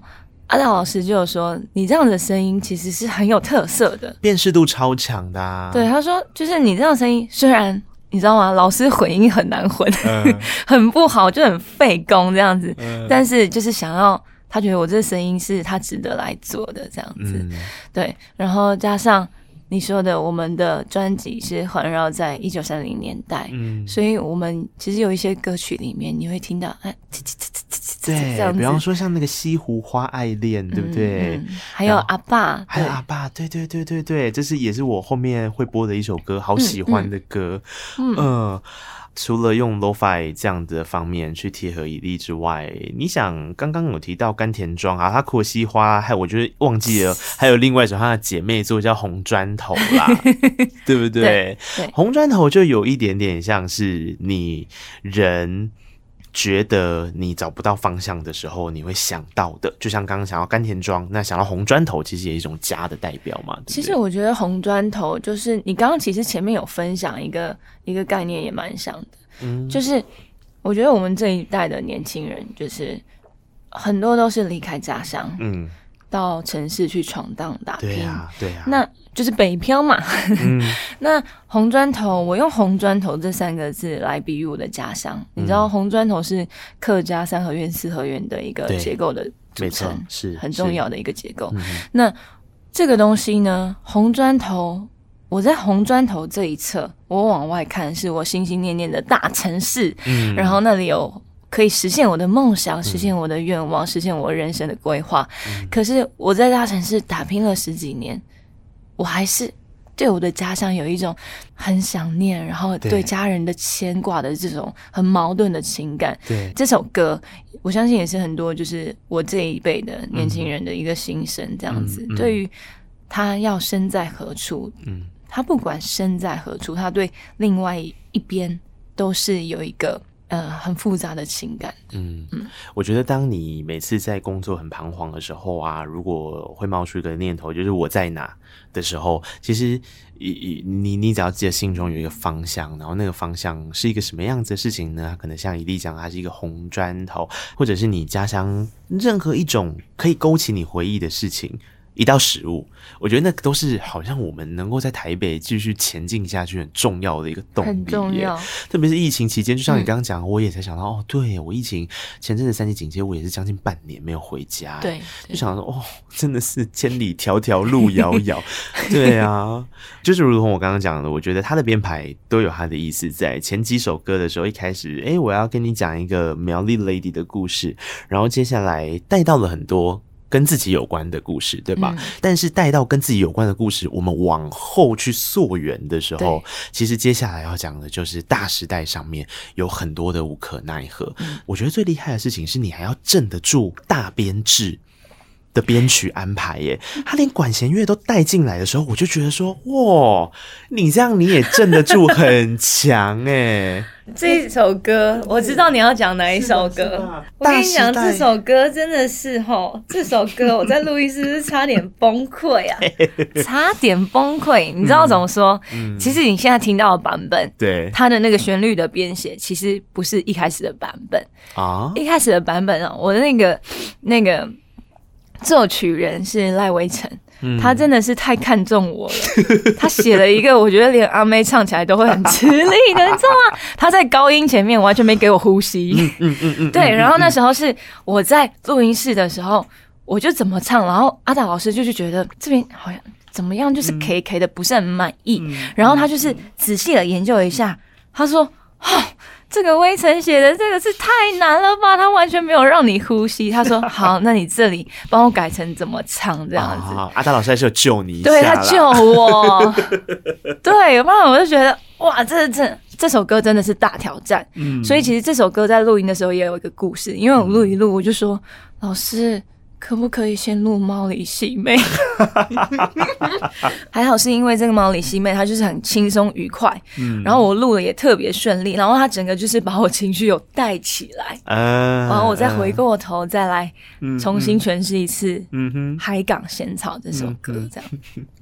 阿道老师就有说，你这样的声音其实是很有特色的，辨识度超强的啊。对，他说，就是你这样声音，虽然你知道吗，老师混音很难混，嗯、[LAUGHS] 很不好，就很费工这样子，嗯、但是就是想要他觉得我这个声音是他值得来做的这样子，嗯、对，然后加上。你说的，我们的专辑是环绕在一九三零年代，嗯，所以我们其实有一些歌曲里面你会听到，哎，对，比方说像那个《西湖花爱恋》，对不对？还有阿爸，还有阿爸，对对对对对，这是也是我后面会播的一首歌，好喜欢的歌，嗯。除了用 lo-fi 这样的方面去贴合以利之外，你想刚刚有提到甘田庄啊，他库西花，还有我觉得忘记了，还有另外一首他的姐妹作叫红砖头啦，[LAUGHS] 对不对？红砖头就有一点点像是你人。觉得你找不到方向的时候，你会想到的，就像刚刚想到甘田庄，那想到红砖头，其实也是一种家的代表嘛。对对，其实我觉得红砖头就是你刚刚其实前面有分享一个一个概念，也蛮像的。嗯，就是我觉得我们这一代的年轻人，就是很多都是离开家乡，嗯，到城市去闯荡打拼。对啊，对啊。那就是北漂嘛，嗯、[LAUGHS] 那红砖头，我用红砖头这三个字来比喻我的家乡。嗯、你知道红砖头是客家三合院、四合院的一个结构的组成，是很重要的一个结构。那这个东西呢，红砖头，我在红砖头这一侧，我往外看是我心心念念的大城市，嗯、然后那里有可以实现我的梦想、实现我的愿望、实现我人生的规划。嗯、可是我在大城市打拼了十几年。我还是对我的家乡有一种很想念，然后对家人的牵挂的这种很矛盾的情感。对这首歌，我相信也是很多就是我这一辈的年轻人的一个心声。这样子，对于他要身在何处，嗯，他不管身在何处，他对另外一边都是有一个。呃，很复杂的情感。嗯嗯，我觉得当你每次在工作很彷徨的时候啊，如果会冒出一个念头，就是我在哪的时候，其实你你你只要记得心中有一个方向，然后那个方向是一个什么样子的事情呢？可能像伊俐讲，它是一个红砖头，或者是你家乡任何一种可以勾起你回忆的事情。一道食物，我觉得那都是好像我们能够在台北继续前进下去很重要的一个动力。很重要，特别是疫情期间，就像你刚刚讲，嗯、我也才想到，哦，对我疫情前阵子三级警戒，我也是将近半年没有回家。对，对就想说，哦，真的是千里迢迢路遥遥。[LAUGHS] 对啊，就是如同我刚刚讲的，我觉得他的编排都有他的意思在。前几首歌的时候，一开始，哎，我要跟你讲一个苗栗 Lady 的故事，然后接下来带到了很多。跟自己有关的故事，对吧？嗯、但是带到跟自己有关的故事，我们往后去溯源的时候，其实接下来要讲的就是大时代上面有很多的无可奈何。嗯、我觉得最厉害的事情是你还要镇得住大编制的编曲安排耶，他连管弦乐都带进来的时候，我就觉得说，哇，你这样你也镇得住，很强哎。[LAUGHS] 这首歌我知道你要讲哪一首歌，我跟你讲，这首歌真的是吼，这首歌我在录音室差点崩溃啊，差点崩溃。你知道怎么说？嗯，其实你现在听到的版本，对，它的那个旋律的编写，其实不是一开始的版本啊，一开始的版本啊，我的那个那个。作曲人是赖威成，嗯、他真的是太看重我了。[LAUGHS] 他写了一个，我觉得连阿妹唱起来都会很吃力的，你知道吗？[LAUGHS] 他在高音前面完全没给我呼吸。嗯嗯嗯嗯。[LAUGHS] 对，然后那时候是我在录音室的时候，我就怎么唱，然后阿达老师就是觉得这边好像怎么样，就是 K K 的不是很满意，嗯、然后他就是仔细的研究一下，他说：“哦。”这个威成写的这个是太难了吧？他完全没有让你呼吸。他说：“好，那你这里帮我改成怎么唱这样子。哦 [LAUGHS] ”阿达老师还是有救你一下，对他救我。对，不然我就觉得哇，这这这首歌真的是大挑战。嗯，所以其实这首歌在录音的时候也有一个故事，因为我录一录，我就说、嗯、老师。可不可以先录猫里细妹？[LAUGHS] 还好是因为这个猫里细妹，她就是很轻松愉快，嗯，然后我录的也特别顺利，然后她整个就是把我情绪有带起来，嗯，然后我再回过头再来重新诠释一次，海港仙草》这首歌这样。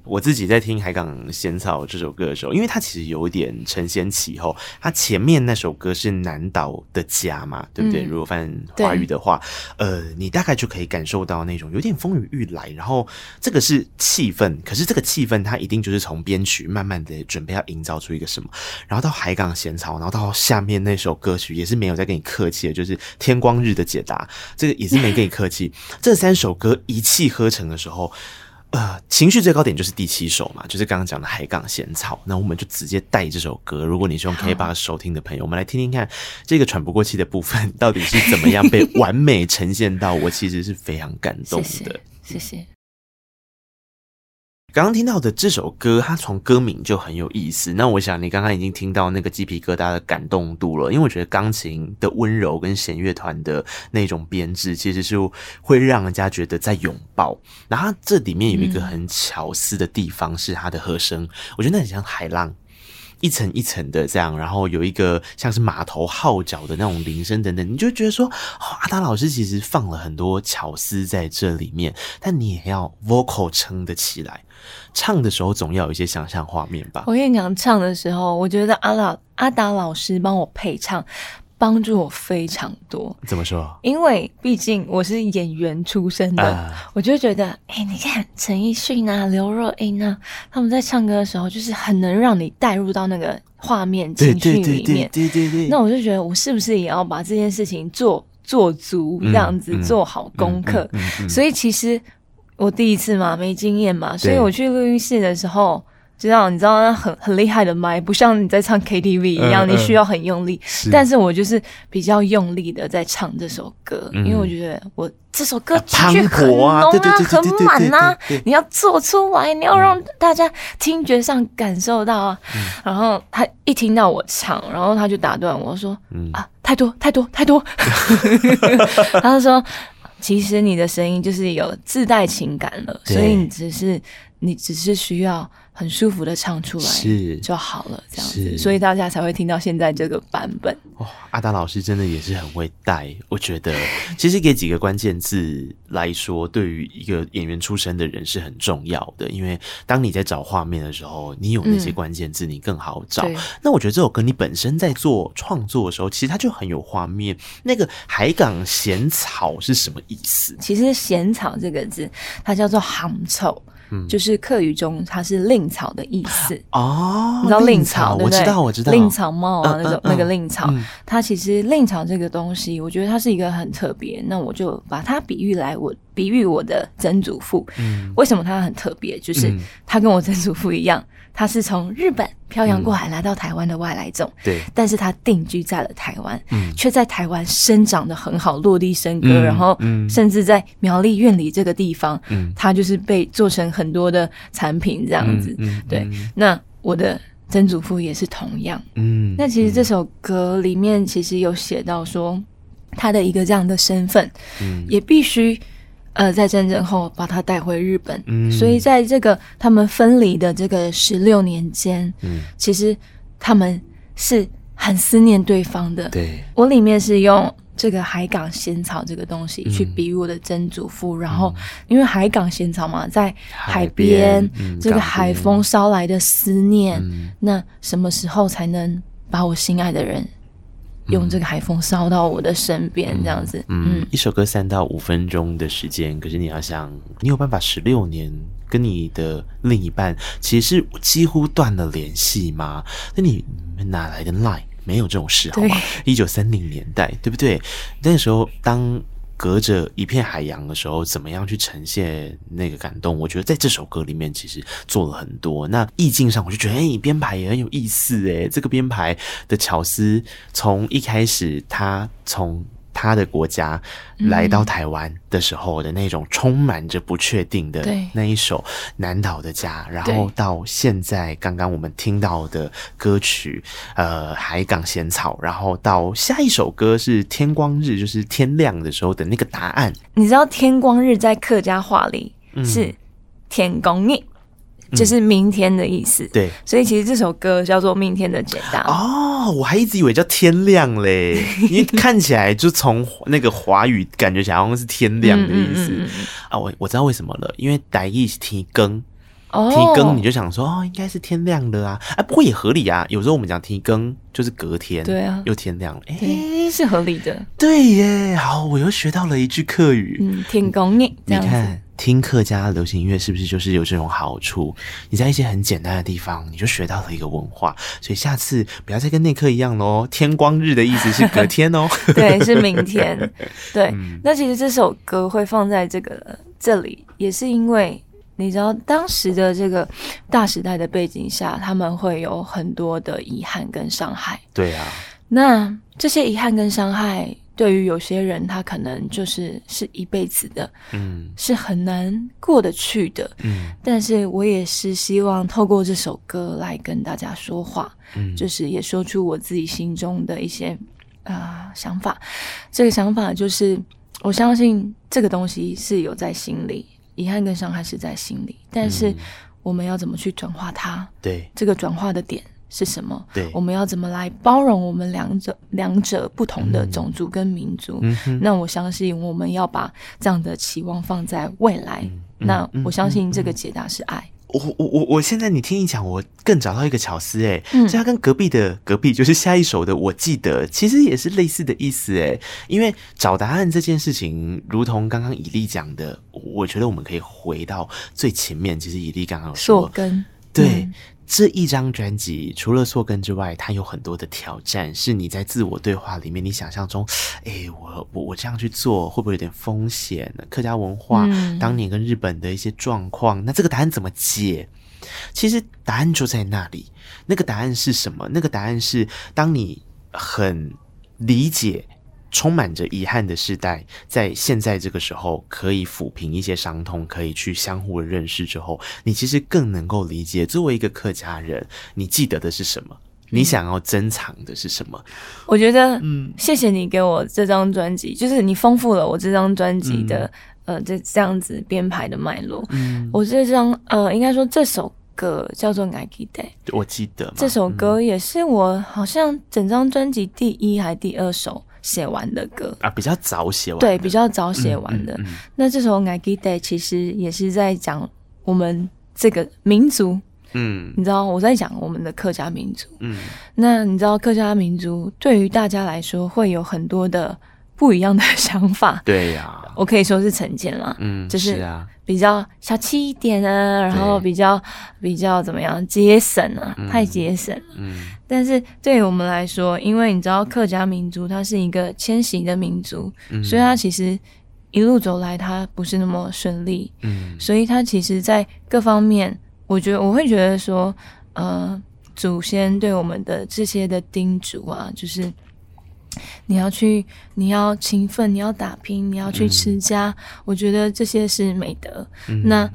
我自己在听《海港仙草》这首歌的时候，因为它其实有点承先启后。它前面那首歌是南岛的家嘛，对不对？嗯、如果翻华语的话，呃，你大概就可以感受到那种有点风雨欲来。然后这个是气氛，可是这个气氛它一定就是从编曲慢慢的准备要营造出一个什么。然后到《海港仙草》，然后到下面那首歌曲也是没有再跟你客气的，就是《天光日的解答》，这个也是没跟你客气。这三首歌一气呵成的时候。呃，情绪最高点就是第七首嘛，就是刚刚讲的《海港仙草》。那我们就直接带这首歌。如果你是用 KKBOX 收听的朋友，我们来听听看这个喘不过气的部分到底是怎么样被完美呈现到。我其实是非常感动的，谢谢。谢谢刚刚听到的这首歌，它从歌名就很有意思。那我想你刚刚已经听到那个鸡皮疙瘩的感动度了，因为我觉得钢琴的温柔跟弦乐团的那种编制，其实是会让人家觉得在拥抱。然后这里面有一个很巧思的地方，是它的和声，我觉得很像海浪。一层一层的这样，然后有一个像是码头号角的那种铃声等等，你就觉得说，哦，阿达老师其实放了很多巧思在这里面，但你也要 vocal 撑得起来，唱的时候总要有一些想象画面吧。我跟你讲，唱的时候，我觉得阿老阿达老师帮我配唱。帮助我非常多。怎么说？因为毕竟我是演员出身的，呃、我就觉得，哎、欸，你看陈奕迅啊、刘若英啊，他们在唱歌的时候，就是很能让你带入到那个画面情绪里面。对对对，对对对。那我就觉得，我是不是也要把这件事情做做足，这样子、嗯、做好功课？所以其实我第一次嘛，没经验嘛，所以我去录音室的时候。知道，你知道那很很厉害的麦，不像你在唱 KTV 一样，嗯、你需要很用力。是但是我就是比较用力的在唱这首歌，嗯、因为我觉得我这首歌情绪很浓啊，很满啊，你要做出来，你要让大家听觉上感受到啊。嗯、然后他一听到我唱，然后他就打断我说：“嗯、啊，太多太多太多。太多” [LAUGHS] 他就说：“其实你的声音就是有自带情感了，所以你只是你只是需要。”很舒服的唱出来是就好了，这样子，所以大家才会听到现在这个版本。哦，阿达老师真的也是很会带，我觉得 [LAUGHS] 其实给几个关键字来说，对于一个演员出身的人是很重要的，因为当你在找画面的时候，你有那些关键字，你更好找。嗯、那我觉得这首歌你本身在做创作的时候，其实它就很有画面。那个海港咸草是什么意思？其实“咸草”这个字，它叫做“杭臭”。就是客语中它是令草的意思哦，你知道令草对不对？我知道，我知道令草帽啊，那种那个令草，它其实令草这个东西，我觉得它是一个很特别。那我就把它比喻来我比喻我的曾祖父。嗯，为什么他很特别？就是他跟我曾祖父一样，他是从日本漂洋过海来到台湾的外来种。对，但是他定居在了台湾，嗯，却在台湾生长的很好，落地生根，然后甚至在苗栗院里这个地方，嗯，他就是被做成很多的产品这样子。对，那我的。曾祖父也是同样，嗯，那其实这首歌里面其实有写到说，他的一个这样的身份，嗯，也必须呃在战争后把他带回日本，嗯，所以在这个他们分离的这个十六年间，嗯，其实他们是很思念对方的，对，我里面是用。这个海港仙草这个东西，去比喻我的曾祖父，嗯、然后因为海港仙草嘛，在海边，嗯、这个海风捎来的思念，嗯、那什么时候才能把我心爱的人用这个海风烧到我的身边？嗯、这样子，嗯，嗯一首歌三到五分钟的时间，可是你要想，你有办法十六年跟你的另一半其实是几乎断了联系吗？那你哪来的 line？没有这种事，好吗？一九三零年代，对不对？那时候，当隔着一片海洋的时候，怎么样去呈现那个感动？我觉得在这首歌里面，其实做了很多。那意境上，我就觉得，哎，编排也很有意思，哎，这个编排的巧思，从一开始，他从。他的国家来到台湾的时候的那种充满着不确定的那一首《南岛的家》，然后到现在刚刚我们听到的歌曲，呃，《海港仙草》，然后到下一首歌是《天光日》，就是天亮的时候的那个答案。你知道“天光日”在客家话里是“天公日”。就是明天的意思，对，所以其实这首歌叫做《明天的解答》哦，我还一直以为叫天亮嘞，因为看起来就从那个华语感觉起来好像是天亮的意思啊，我我知道为什么了，因为台语是天更，提更你就想说哦，应该是天亮了啊，哎，不过也合理啊，有时候我们讲提更就是隔天，对啊，又天亮了，哎，是合理的，对耶，好，我又学到了一句客语，嗯，天公你看。听客家流行音乐是不是就是有这种好处？你在一些很简单的地方，你就学到了一个文化。所以下次不要再跟内克一样喽。天光日的意思是隔天哦，[LAUGHS] 对，是明天。[LAUGHS] 对，嗯、那其实这首歌会放在这个这里，也是因为你知道当时的这个大时代的背景下，他们会有很多的遗憾跟伤害。对啊，那这些遗憾跟伤害。对于有些人，他可能就是是一辈子的，嗯，是很难过得去的，嗯。但是我也是希望透过这首歌来跟大家说话，嗯，就是也说出我自己心中的一些啊、呃、想法。这个想法就是，我相信这个东西是有在心里，遗憾跟伤害是在心里，但是我们要怎么去转化它？对，这个转化的点。是什么？对，我们要怎么来包容我们两者两者不同的种族跟民族？嗯、那我相信我们要把这样的期望放在未来。嗯、那我相信这个解答是爱。我我我我现在你听你讲，我更找到一个巧思哎，嗯，所以它跟隔壁的隔壁就是下一首的，我记得其实也是类似的意思哎，因为找答案这件事情，如同刚刚以利讲的，我觉得我们可以回到最前面。其实以利刚刚说，根对。嗯这一张专辑除了错根之外，它有很多的挑战，是你在自我对话里面，你想象中，[SIGHS] 诶，我我我这样去做会不会有点风险呢？客家文化、嗯、当年跟日本的一些状况，那这个答案怎么解？其实答案就在那里。那个答案是什么？那个答案是当你很理解。充满着遗憾的时代，在现在这个时候可以抚平一些伤痛，可以去相互的认识之后，你其实更能够理解，作为一个客家人，你记得的是什么？你想要珍藏的是什么？我觉得，嗯，谢谢你给我这张专辑，就是你丰富了我这张专辑的，嗯、呃，这这样子编排的脉络。嗯，我这张，呃，应该说这首歌叫做《I G Day》，我记得这首歌也是我好像整张专辑第一还第二首。写完的歌。啊，比较早写完，对，比较早写完的。嗯嗯嗯、那这首《爱记得》其实也是在讲我们这个民族，嗯，你知道我在讲我们的客家民族，嗯，那你知道客家民族对于大家来说会有很多的。不一样的 [LAUGHS] 想法，对呀，我可以说是成见了，嗯，就是啊，比较小气一点啊，然后比较比较怎么样节省啊，太节省了，嗯，但是对于我们来说，因为你知道客家民族它是一个迁徙的民族，所以它其实一路走来，它不是那么顺利，嗯，所以它其实，在各方面，我觉得我会觉得说，呃，祖先对我们的这些的叮嘱啊，就是你要去，你要勤奋，你要打拼，你要去持家，嗯、我觉得这些是美德。嗯、那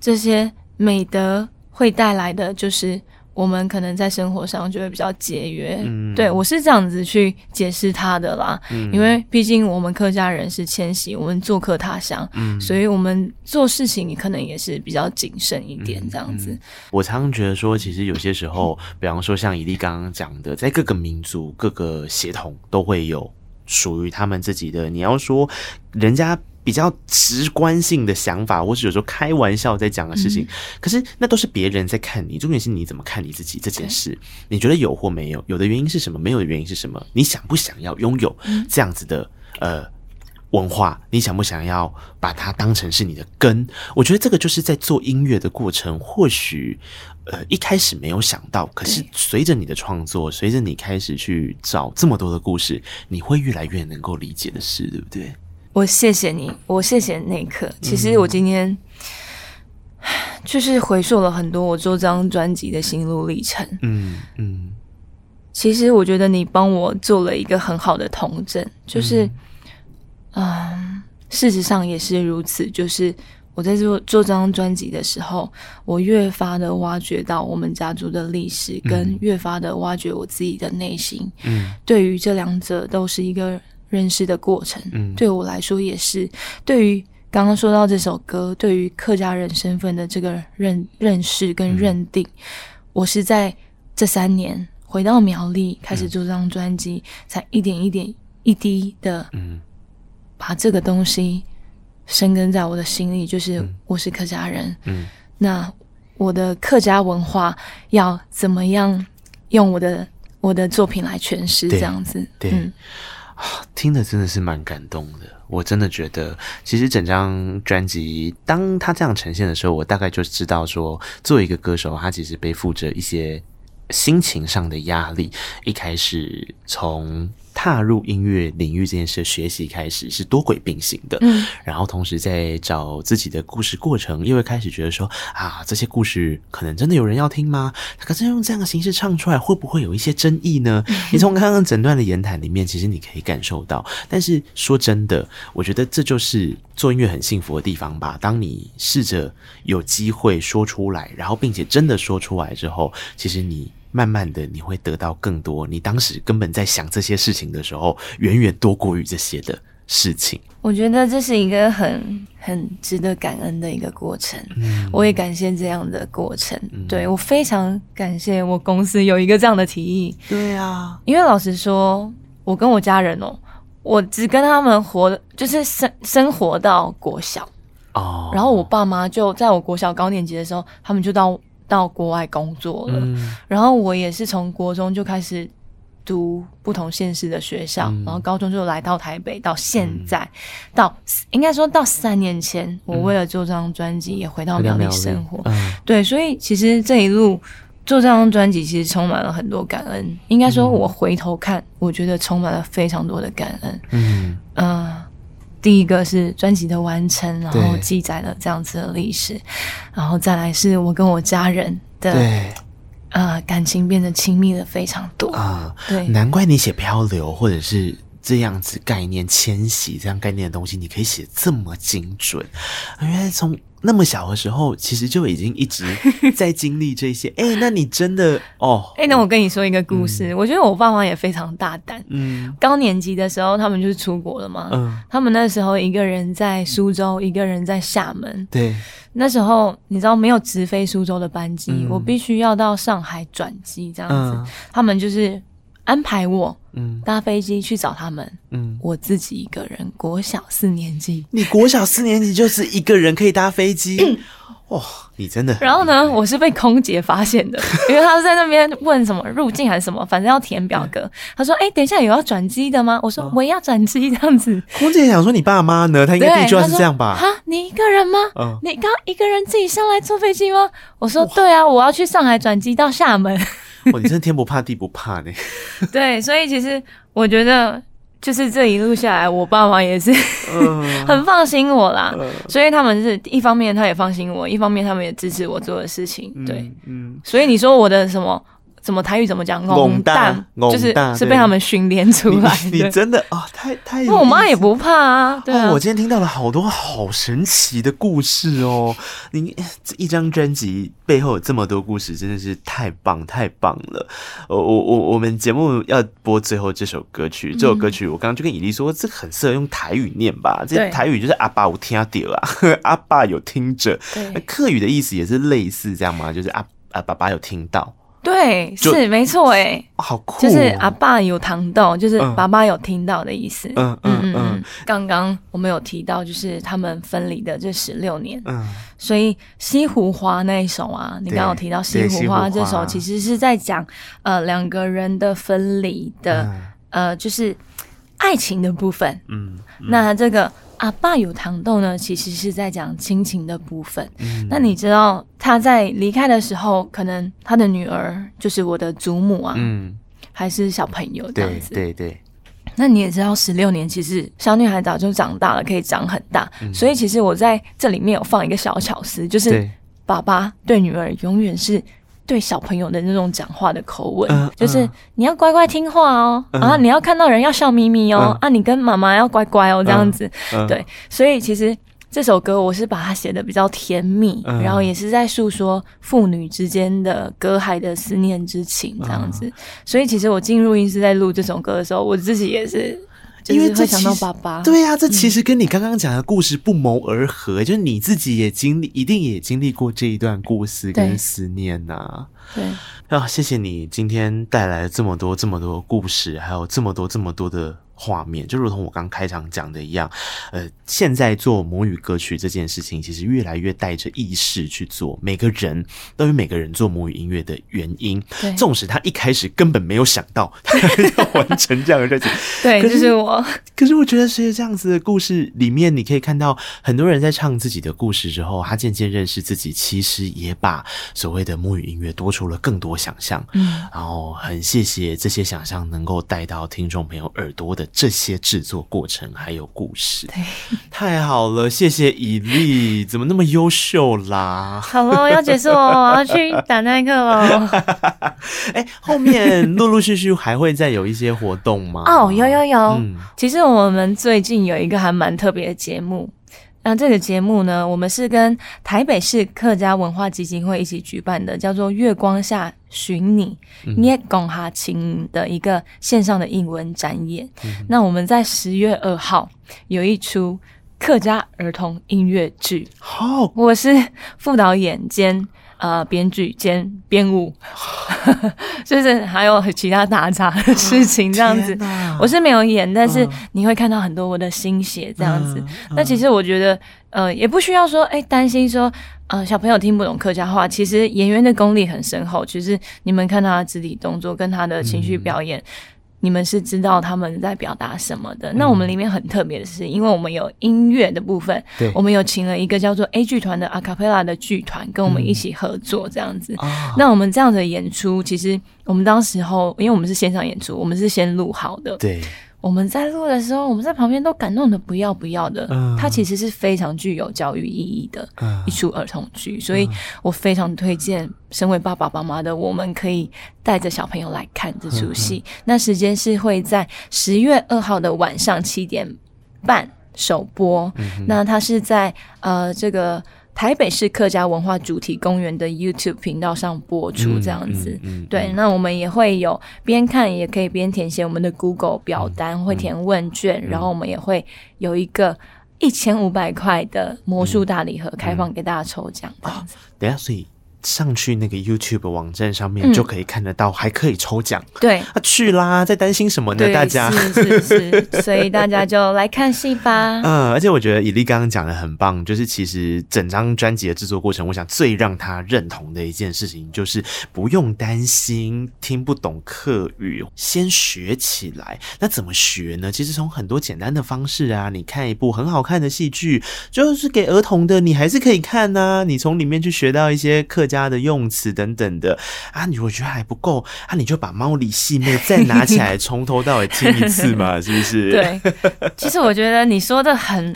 这些美德会带来的就是。我们可能在生活上就会比较节约，嗯、对，我是这样子去解释他的啦。嗯、因为毕竟我们客家人是迁徙，我们做客他乡，嗯、所以我们做事情可能也是比较谨慎一点这样子。我常常觉得说，其实有些时候，比方说像以利刚刚讲的，在各个民族、各个血统都会有属于他们自己的。你要说人家。比较直观性的想法，或是有时候开玩笑在讲的事情，嗯、可是那都是别人在看你，重点是你怎么看你自己这件事。你觉得有或没有？有的原因是什么？没有的原因是什么？你想不想要拥有这样子的、嗯、呃文化？你想不想要把它当成是你的根？我觉得这个就是在做音乐的过程，或许呃一开始没有想到，可是随着你的创作，随着你开始去找这么多的故事，你会越来越能够理解的事，对不对？我谢谢你，我谢谢那一刻。其实我今天 [SIGHS] 就是回溯了很多我做这张专辑的心路历程。嗯嗯，嗯其实我觉得你帮我做了一个很好的童证，就是，嗯、呃，事实上也是如此。就是我在做做这张专辑的时候，我越发的挖掘到我们家族的历史，跟越发的挖掘我自己的内心。嗯，对于这两者都是一个。认识的过程，嗯，对我来说也是。对于刚刚说到这首歌，对于客家人身份的这个认认识跟认定，嗯、我是在这三年回到苗栗开始做这张专辑，嗯、才一点一点一滴的，嗯，把这个东西生根在我的心里，就是我是客家人，嗯，那我的客家文化要怎么样用我的我的作品来诠释，这样子，对。听的真的是蛮感动的，我真的觉得，其实整张专辑，当他这样呈现的时候，我大概就知道说，作为一个歌手，他其实背负着一些心情上的压力。一开始从踏入音乐领域这件事的学习开始是多轨并行的，嗯，然后同时在找自己的故事过程，又会开始觉得说啊，这些故事可能真的有人要听吗？可是用这样的形式唱出来，会不会有一些争议呢？嗯、[LAUGHS] 你从刚刚整段的言谈里面，其实你可以感受到。但是说真的，我觉得这就是做音乐很幸福的地方吧。当你试着有机会说出来，然后并且真的说出来之后，其实你。慢慢的，你会得到更多。你当时根本在想这些事情的时候，远远多过于这些的事情。我觉得这是一个很很值得感恩的一个过程。嗯，我也感谢这样的过程。嗯，对，我非常感谢我公司有一个这样的提议。对啊，因为老实说，我跟我家人哦，我只跟他们活，就是生生活到国小哦。然后我爸妈就在我国小高年级的时候，他们就到。到国外工作了，嗯、然后我也是从国中就开始读不同县市的学校，嗯、然后高中就来到台北，到现在，嗯、到应该说到三年前，嗯、我为了做这张专辑也回到苗栗生活。嗯、对，所以其实这一路做这张专辑，其实充满了很多感恩。应该说，我回头看，嗯、我觉得充满了非常多的感恩。嗯嗯。呃第一个是专辑的完成，然后记载了这样子的历史，然后再来是我跟我家人的呃感情变得亲密了非常多。啊，呃、对，难怪你写漂流或者是这样子概念迁徙这样概念的东西，你可以写这么精准，原来从。那么小的时候，其实就已经一直 [LAUGHS] 在经历这些。哎、欸，那你真的哦？哎、欸，那我跟你说一个故事。嗯、我觉得我爸妈也非常大胆。嗯，高年级的时候，他们就是出国了嘛。嗯，他们那时候一个人在苏州，一个人在厦门。对，那时候你知道没有直飞苏州的班机，嗯、我必须要到上海转机这样子。嗯、他们就是。安排我，嗯，搭飞机去找他们，嗯，我自己一个人，国小四年级，你国小四年级就是一个人可以搭飞机，[CLEARS THROAT] 哇，你真的。然后呢，我是被空姐发现的，[LAUGHS] 因为他在那边问什么入境还是什么，反正要填表格。他说：“哎，等一下有要转机的吗？”我说：“我也要转机。”这样子，空姐想说你爸妈呢？他应该第一句话是这样吧？哈，你一个人吗？嗯，你刚一个人自己上来坐飞机吗？我说：“对啊，我要去上海转机到厦门。” [LAUGHS] 哦，你真的天不怕地不怕呢。[LAUGHS] 对，所以其实我觉得，就是这一路下来，我爸妈也是、uh, [LAUGHS] 很放心我啦，uh, 所以他们是一方面他也放心我，一方面他们也支持我做的事情。对，嗯，嗯所以你说我的什么？怎么台语怎么讲？懵蛋，就是是被他们训练出来的。你，你真的啊、哦，太太……那我妈也不怕啊。对啊、哦，我今天听到了好多好神奇的故事哦。你这一张专辑背后有这么多故事，真的是太棒太棒了。我我我，我们节目要播最后这首歌曲，这首歌曲我刚刚就跟以丽说，这很适合用台语念吧？这台语就是阿爸有听到啊，[LAUGHS] 阿爸有听着。那客语的意思也是类似这样吗？就是阿啊爸爸有听到。对，是没错哎，好酷，就是阿爸有糖豆，就是爸爸有听到的意思。嗯嗯嗯嗯。刚刚我们有提到，就是他们分离的这十六年，嗯，所以《西湖花》那一首啊，你刚刚有提到《西湖花》这首，其实是在讲呃两个人的分离的，呃，就是爱情的部分。嗯，那这个。阿爸有糖豆呢，其实是在讲亲情的部分。嗯，那你知道他在离开的时候，可能他的女儿就是我的祖母啊，嗯，还是小朋友这样子。对对对。那你也知道，十六年其实小女孩早就长大了，可以长很大。嗯，所以其实我在这里面有放一个小巧思，就是爸爸对女儿永远是。对小朋友的那种讲话的口吻，呃、就是你要乖乖听话哦，呃、啊，你要看到人要笑眯眯哦，呃、啊，你跟妈妈要乖乖哦，这样子，呃、对，所以其实这首歌我是把它写的比较甜蜜，呃、然后也是在诉说父女之间的隔海的思念之情，这样子，呃、所以其实我进录音室在录这首歌的时候，我自己也是。因为这想到爸爸，对呀、啊，这其实跟你刚刚讲的故事不谋而合，嗯、就是你自己也经历，一定也经历过这一段故事跟思念呐、啊。对，啊，谢谢你今天带来了这么多这么多故事，还有这么多这么多的。画面就如同我刚开场讲的一样，呃，现在做母语歌曲这件事情，其实越来越带着意识去做。每个人都有每个人做母语音乐的原因，纵使他一开始根本没有想到他要完成这样的事情。对，就是我。可是我觉得，随着这样子的故事里面，你可以看到很多人在唱自己的故事之后，他渐渐认识自己，其实也把所谓的母语音乐多出了更多想象。嗯，然后很谢谢这些想象能够带到听众朋友耳朵的。这些制作过程还有故事，对，太好了，谢谢伊利，怎么那么优秀啦？好了，要结束哦，我要去打耐克了。[LAUGHS] 哎，后面陆陆续续还会再有一些活动吗？哦，有有有，嗯、其实我们最近有一个还蛮特别的节目。那这个节目呢，我们是跟台北市客家文化基金会一起举办的，叫做《月光下寻你》捏贡哈琴的一个线上的英文展演。嗯、那我们在十月二号有一出客家儿童音乐剧，好，我是副导演兼。呃，编剧兼编舞，[LAUGHS] 就是还有其他打杂的事情这样子。哪我是没有演，但是你会看到很多我的心血这样子。那其实我觉得，呃，也不需要说，哎、欸，担心说，呃，小朋友听不懂客家话。其实演员的功力很深厚，其实你们看他的肢体动作跟他的情绪表演。嗯你们是知道他们在表达什么的。嗯、那我们里面很特别的是，因为我们有音乐的部分，对，我们有请了一个叫做 A 剧团的阿卡贝拉的剧团跟我们一起合作，这样子。嗯、那我们这样的演出，其实我们当时候，因为我们是线上演出，我们是先录好的，对。我们在录的时候，我们在旁边都感动的不要不要的。嗯，它其实是非常具有教育意义的一出儿童剧，所以我非常推荐身为爸爸妈妈的我们可以带着小朋友来看这出戏。那时间是会在十月二号的晚上七点半首播。那它是在呃这个。台北市客家文化主题公园的 YouTube 频道上播出，这样子，嗯嗯嗯、对。那我们也会有边看也可以边填写我们的 Google 表单，嗯、会填问卷，嗯、然后我们也会有一个一千五百块的魔术大礼盒开放给大家抽奖，这样子。等下，所以。上去那个 YouTube 网站上面就可以看得到，还可以抽奖。对，啊，去啦，在担心什么呢？大家是是是，[LAUGHS] 所以大家就来看戏吧。嗯，而且我觉得以利刚刚讲的很棒，就是其实整张专辑的制作过程，我想最让他认同的一件事情，就是不用担心听不懂客语，先学起来。那怎么学呢？其实从很多简单的方式啊，你看一部很好看的戏剧，就是给儿童的，你还是可以看呐、啊。你从里面去学到一些客家。家的用词等等的啊，你如果觉得还不够啊，你就把猫里细妹再拿起来，从头到尾听一次嘛，[LAUGHS] 是不是？对，其实我觉得你说的很，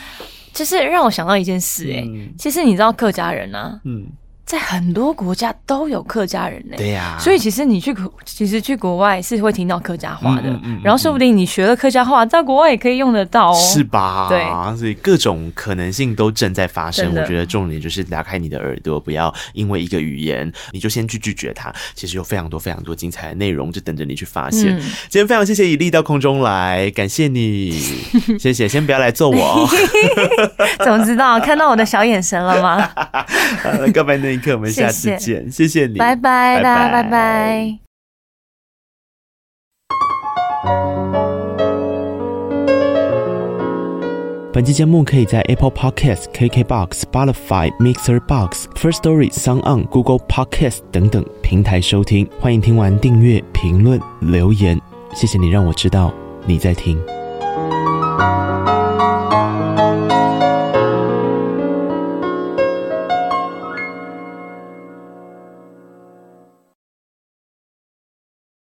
就是让我想到一件事、欸，哎、嗯，其实你知道客家人啊，嗯。在很多国家都有客家人呢、欸，对呀、啊，所以其实你去，其实去国外是会听到客家话的，嗯嗯嗯、然后说不定你学了客家话，在国外也可以用得到哦，是吧？对，所以各种可能性都正在发生。我觉得重点就是打开你的耳朵，不要因为一个语言你就先去拒绝它。其实有非常多非常多精彩的内容就等着你去发现。嗯、今天非常谢谢以莉到空中来，感谢你，[LAUGHS] 谢谢。先不要来揍我，[LAUGHS] [LAUGHS] 怎么知道？看到我的小眼神了吗？好了，告白那我们下次见，谢谢，谢谢你，拜拜，大家拜拜。本期节目可以在 Apple Podcast、KKBox、Spotify、Mixer Box、First Story、Sound On、Google Podcast 等等平台收听。欢迎听完订阅、评论、留言，谢谢你让我知道你在听。